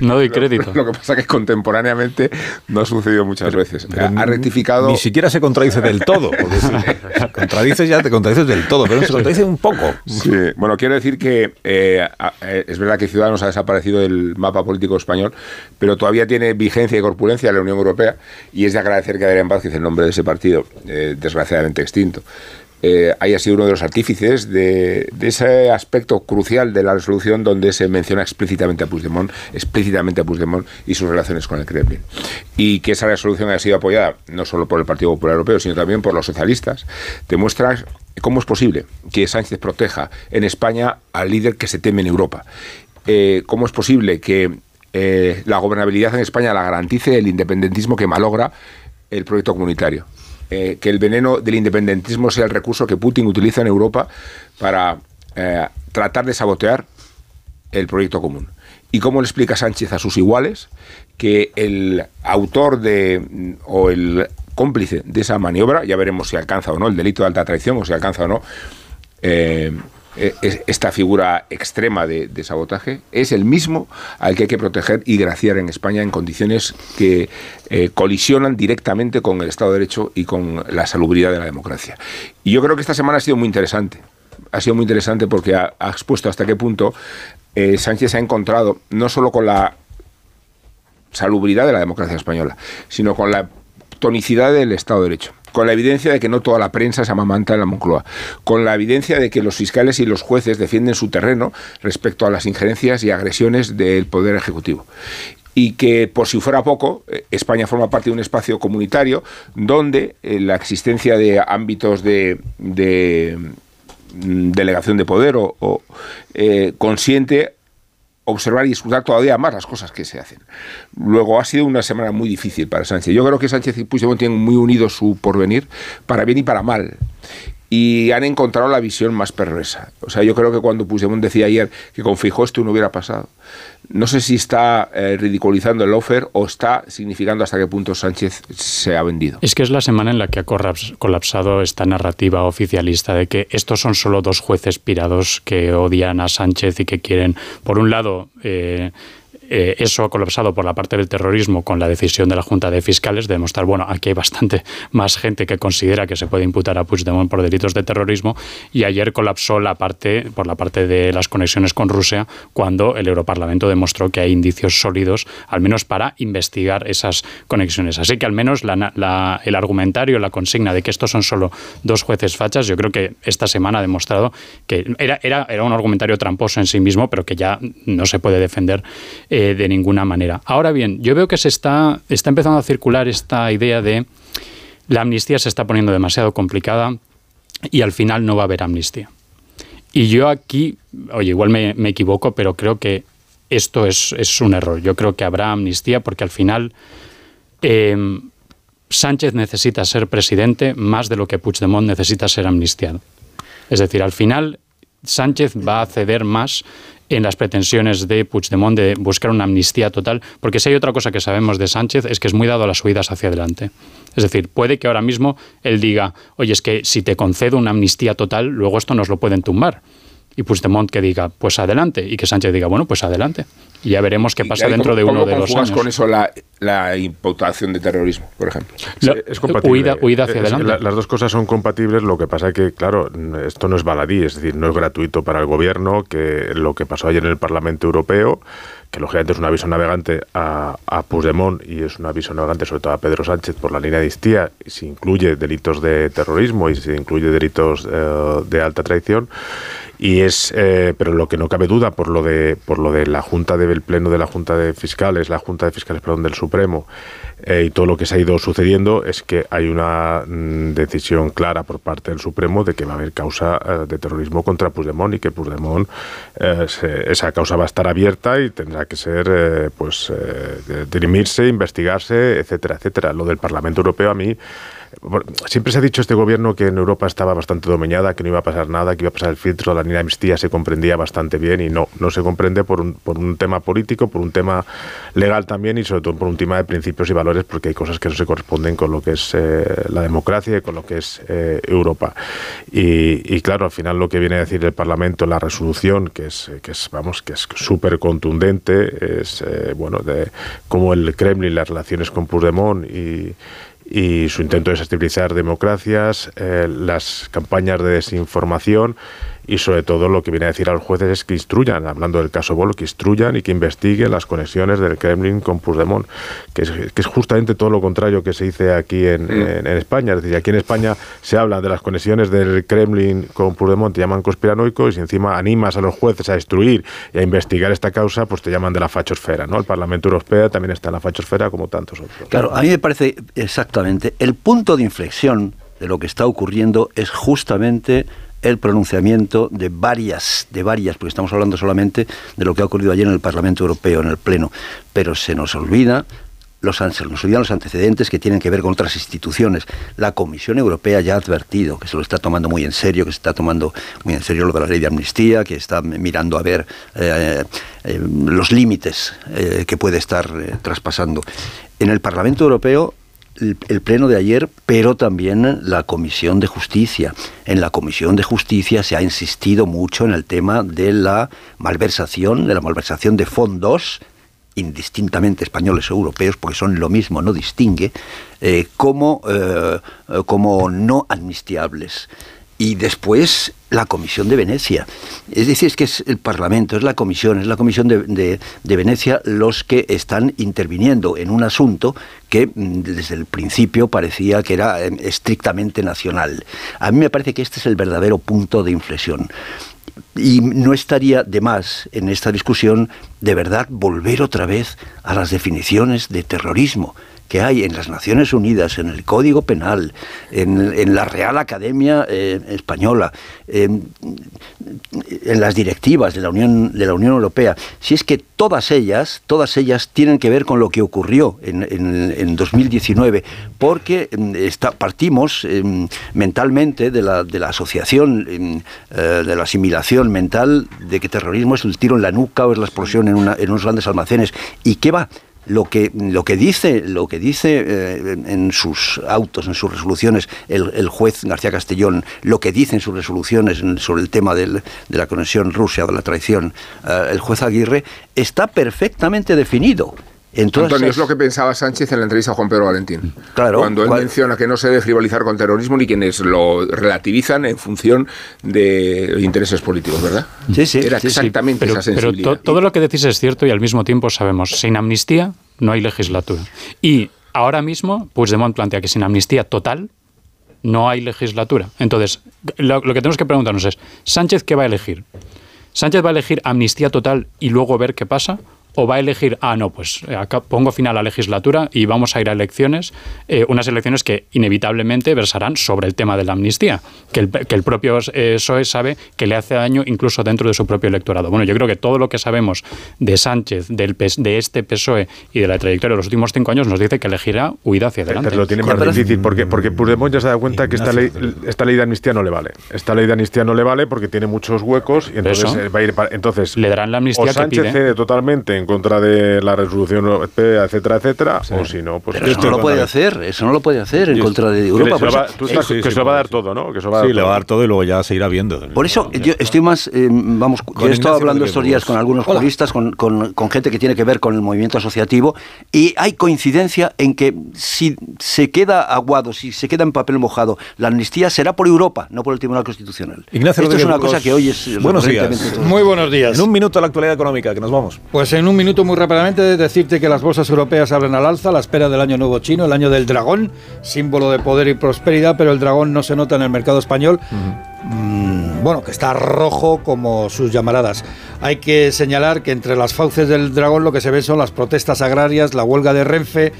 No doy crédito. Lo, lo que pasa es que contemporáneamente no ha sucedido muchas veces. pero ha, rectificado... Ni siquiera se contradice del todo. Porque si te contradices ya te contradices del todo, pero se contradice un poco. Sí, bueno, quiero decir que eh, eh, es verdad que Ciudadanos ha desaparecido del mapa político español, pero todavía tiene vigencia y corpulencia en la Unión Europea y es de agradecer que Adrián Vázquez, el nombre de ese partido, eh, desgraciadamente extinto, eh, haya sido uno de los artífices de, ese aspecto crucial de la resolución donde se menciona explícitamente a Puigdemont, explícitamente a Puigdemont y sus relaciones con el Kremlin. Y que esa resolución haya sido apoyada no solo por el Partido Popular Europeo, sino también por los socialistas, demuestra cómo es posible que Sánchez proteja en España al líder que se teme en Europa. Eh, ¿Cómo es posible que eh, la gobernabilidad en España la garantice el independentismo que malogra el proyecto comunitario? Eh, que el veneno del independentismo sea el recurso que Putin utiliza en Europa para eh, tratar de sabotear el proyecto común. ¿Y cómo le explica Sánchez a sus iguales que el autor de mm, o el cómplice de esa maniobra, ya veremos si alcanza o no el delito de alta traición o si alcanza o no eh, esta figura extrema de, sabotaje, es el mismo al que hay que proteger y graciar en España en condiciones que eh, colisionan directamente con el Estado de Derecho y con la salubridad de la democracia. Y yo creo que esta semana ha sido muy interesante. Ha sido muy interesante porque ha, ha expuesto hasta qué punto eh, Sánchez se ha encontrado no solo con la salubridad de la democracia española, sino con la tonicidad del Estado de Derecho, con la evidencia de que no toda la prensa se amamanta en la Moncloa, con la evidencia de que los fiscales y los jueces defienden su terreno respecto a las injerencias y agresiones del Poder Ejecutivo. Y que, por si fuera poco, eh, España forma parte de un espacio comunitario donde eh, la existencia de ámbitos de, de, mm, delegación de poder o, eh, consiente observar y escuchar todavía más las cosas que se hacen. Luego ha sido una semana muy difícil para Sánchez. Yo creo que Sánchez y Puigdemont tienen muy unido su porvenir, para bien y para mal. Y han encontrado la visión más perversa. O sea, yo creo que cuando Puigdemont decía ayer que con Feijóo esto no hubiera pasado, no sé si está eh, ridiculizando el offer o está significando hasta qué punto Sánchez se ha vendido. Es que es la semana en la que ha colapsado esta narrativa oficialista de que estos son solo dos jueces pirados que odian a Sánchez y que quieren, por un lado, eh, eh, eso ha colapsado por la parte del terrorismo con la decisión de la Junta de Fiscales de demostrar, bueno, aquí hay bastante más gente que considera que se puede imputar a Puigdemont por delitos de terrorismo y ayer colapsó la parte por la parte de las conexiones con Rusia cuando el Europarlamento demostró que hay indicios sólidos, al menos para investigar esas conexiones. Así que al menos el argumentario, la consigna de que estos son solo dos jueces fachas, yo creo que esta semana ha demostrado que era, era, era un argumentario tramposo en sí mismo, pero que ya no se puede defender eh, de ninguna manera. Ahora bien, yo veo que se está, está empezando a circular esta idea de la amnistía se está poniendo demasiado complicada y al final no va a haber amnistía. Y yo aquí, oye, igual me, equivoco, pero creo que esto es, es un error. Yo creo que habrá amnistía porque al final eh, Sánchez necesita ser presidente más de lo que Puigdemont necesita ser amnistiado. Es decir, al final Sánchez va a ceder más en las pretensiones de Puigdemont de buscar una amnistía total, porque si hay otra cosa que sabemos de Sánchez es que es muy dado a las subidas hacia adelante. Es decir, puede que ahora mismo él diga, oye, es que si te concedo una amnistía total, luego esto nos lo pueden tumbar. Y Puigdemont que diga, pues adelante, y que Sánchez diga, bueno, pues adelante. Y ya veremos qué pasa ¿Y ahí dentro de uno de conjugas años. con eso la, la imputación de terrorismo, por ejemplo? Lo- es compatible. huida- huida hacia Es adelante. la- las dos cosas son compatibles, lo que pasa es que, claro, esto no es baladí, es decir, no es gratuito para el gobierno, que lo que pasó ayer en el Parlamento Europeo, que lógicamente es un aviso navegante a, a Puigdemont y es un aviso navegante sobre todo a Pedro Sánchez por la línea de Istía, y se incluye delitos de terrorismo y se incluye delitos eh, de alta traición. y es eh, pero lo que no cabe duda por lo de por lo de la junta del pleno de la junta de fiscales la junta de fiscales perdón del supremo eh, y todo lo que se ha ido sucediendo es que hay una mm, decisión clara por parte del Supremo de que va a haber causa eh, de terrorismo contra Puigdemont y que Puigdemont eh, esa causa va a estar abierta y tendrá que ser pues dirimirse, investigarse, etcétera, etcétera. Lo del Parlamento Europeo a mí Siempre se ha dicho este gobierno que en Europa estaba bastante dominada, que no iba a pasar nada, que iba a pasar el filtro, la de amnistía se comprendía bastante bien y no, no se comprende por un, por un tema político, por un tema legal también y sobre todo por un tema de principios y valores porque hay cosas que no se corresponden con lo que es eh, la democracia y con lo que es eh, Europa. Y, claro, al final lo que viene a decir el Parlamento, la resolución, que es, que es vamos, que es súper contundente, es eh, bueno, de cómo el Kremlin, las relaciones con Puigdemont y y su intento de desestabilizar democracias, eh, las campañas de desinformación y sobre todo lo que viene a decir a los jueces es que instruyan, hablando del caso Bolo, que instruyan y que investiguen las conexiones del Kremlin con Puigdemont, que es, que es justamente todo lo contrario que se dice aquí en, mm. España. Es decir, aquí en España se habla de las conexiones del Kremlin con Puigdemont, te llaman conspiranoico y si encima animas a los jueces a destruir y a investigar esta causa, pues te llaman de la fachosfera. ¿no? El Parlamento Europeo también está en la fachosfera como tantos otros. Claro, a mí me parece exactamente el punto de inflexión de lo que está ocurriendo es justamente el pronunciamiento de varias, de varias, porque estamos hablando solamente de lo que ha ocurrido ayer en el Parlamento Europeo, en el Pleno, pero se nos olvida los, nos olvidan los antecedentes que tienen que ver con otras instituciones. La Comisión Europea ya ha advertido que se lo está tomando muy en serio, que se está tomando muy en serio lo de la ley de amnistía, que está mirando a ver eh, eh, los límites eh, que puede estar traspasando. En el Parlamento Europeo el, pleno de ayer, pero también la Comisión de Justicia. En la Comisión de Justicia se ha insistido mucho en el tema de la malversación, de la malversación de fondos indistintamente españoles o europeos, porque son lo mismo, no distingue, eh, como, eh, como no amnistiables y después la Comisión de Venecia. Es decir, es que es el Parlamento, es la Comisión, es la Comisión de, Venecia los que están interviniendo en un asunto que mm, desde el principio parecía que era em, estrictamente nacional. A mí me parece que este es el verdadero punto de inflexión. Y no estaría de más en esta discusión de verdad volver otra vez a las definiciones de terrorismo que hay en las Naciones Unidas, en el Código Penal, en, la Real Academia eh, Española, en las directivas de la, Unión, de la Unión Europea, si es que todas ellas, todas ellas tienen que ver con lo que ocurrió en, en, 2019, porque mm, partimos em, mentalmente de la, de la asociación, em, eh, de la asimilación mental de que terrorismo es el tiro en la nuca o es la explosión en, una, en unos grandes almacenes. ¿Y qué va? Lo que, lo que dice, lo que dice eh, en sus autos, en sus resoluciones, el, juez García Castellón, lo que dice en sus resoluciones sobre el tema de la conexión Rusia, de la traición, eh, el juez Aguirre, está perfectamente definido. Antonio, es lo que pensaba Sánchez en la entrevista a Juan Pedro Valentín. Claro, cuando él menciona que no se debe frivolizar con terrorismo ni quienes lo relativizan en función de intereses políticos, ¿verdad? Sí, sí. Era exactamente pero, esa sensibilidad. Pero todo lo que decís es cierto y al mismo tiempo sabemos, sin amnistía no hay legislatura. Y ahora mismo Puigdemont plantea que sin amnistía total no hay legislatura. Entonces, lo, lo que tenemos que preguntarnos es, ¿Sánchez qué va a elegir? ¿Sánchez va a elegir amnistía total y luego ver qué pasa? O va a elegir, ah, no, pues eh, acá pongo final a la legislatura y vamos a ir a elecciones, eh, unas elecciones que inevitablemente versarán sobre el tema de la amnistía, que el, que el propio eh, PSOE sabe que le hace daño incluso dentro de su propio electorado. Bueno, yo creo que todo lo que sabemos de Sánchez, del, de este PSOE y de la trayectoria de los últimos cinco años nos dice que elegirá huida hacia adelante. Pero lo tiene más difícil porque, porque Puigdemont ya se da cuenta que esta ley, esta ley de amnistía no le vale. Esta ley de amnistía no le vale porque tiene muchos huecos y entonces va a ir entonces le darán la amnistía o Sánchez que cede totalmente en contra de la resolución europea, etcétera, etcétera, o si no, pues... eso no lo puede hacer, eso no lo puede hacer en contra de Europa. que se lo va a dar todo, ¿no? Que se va a dar sí, le va a dar todo y luego ya se irá viendo. Por eso yo estoy más, eh, vamos, yo he estado hablando estos días con algunos juristas, con, con, con, gente que tiene que ver con el movimiento asociativo, y hay coincidencia en que si se queda aguado, si se queda en papel mojado, la amnistía será por Europa, no por el Tribunal Constitucional. Ignacio Esto es una cosa que hoy es... Buenos días. Muy buenos días. En un minuto la actualidad económica, que nos vamos. Pues en un minuto muy rápidamente decirte que las bolsas europeas abren al alza a la espera del año nuevo chino, el año del dragón, símbolo de poder y prosperidad, pero el dragón no se nota en el mercado español. mm, bueno, que está rojo como sus llamaradas. Hay que señalar que entre las fauces del dragón lo que se ve son las protestas agrarias, la huelga de Renfe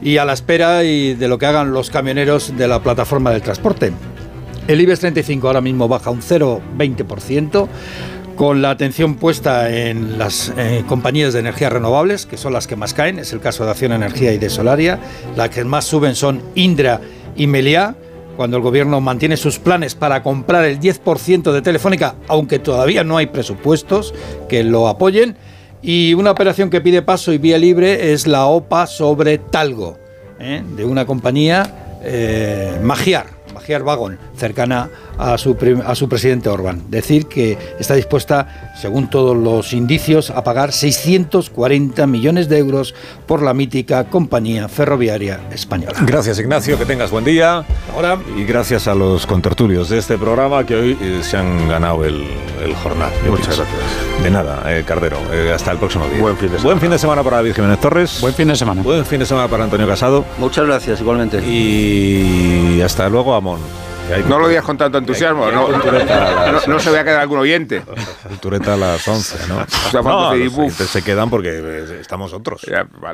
y a la espera y de lo que hagan los camioneros de la plataforma del transporte. El IBEX 35 ahora mismo baja un 0,20% con la atención puesta en las eh, compañías de energías renovables, que son las que más caen, es el caso de Acción Energía y de Solaria. Las que más suben son Indra y Meliá, cuando el gobierno mantiene sus planes para comprar el 10% de Telefónica, aunque todavía no hay presupuestos que lo apoyen. Y una operación que pide paso y vía libre es la OPA sobre Talgo, ¿eh? de una compañía eh, Magiar, Magiar Wagon, cercana a su, a su presidente Orbán. Decir que está dispuesta, según todos los indicios, a pagar 640 millones de euros por la mítica compañía ferroviaria española. Gracias Ignacio, que tengas buen día. Ahora. Y gracias a los contertulios de este programa que hoy eh, se han ganado el, el jornal. Muchas gracias. De nada, eh, Cardero. Eh, hasta el próximo día. Buen fin de semana. Buen fin de semana para David Jiménez Torres. Buen fin de semana. Buen fin de semana para Antonio Casado. Muchas gracias, igualmente. Y hasta luego, Amón. No lo digas con tanto entusiasmo, no, no, no se vea a quedar algún oyente. Cultureta a las 11, ¿no? O sea, no, se- se quedan porque eh, estamos otros. Ya, vale.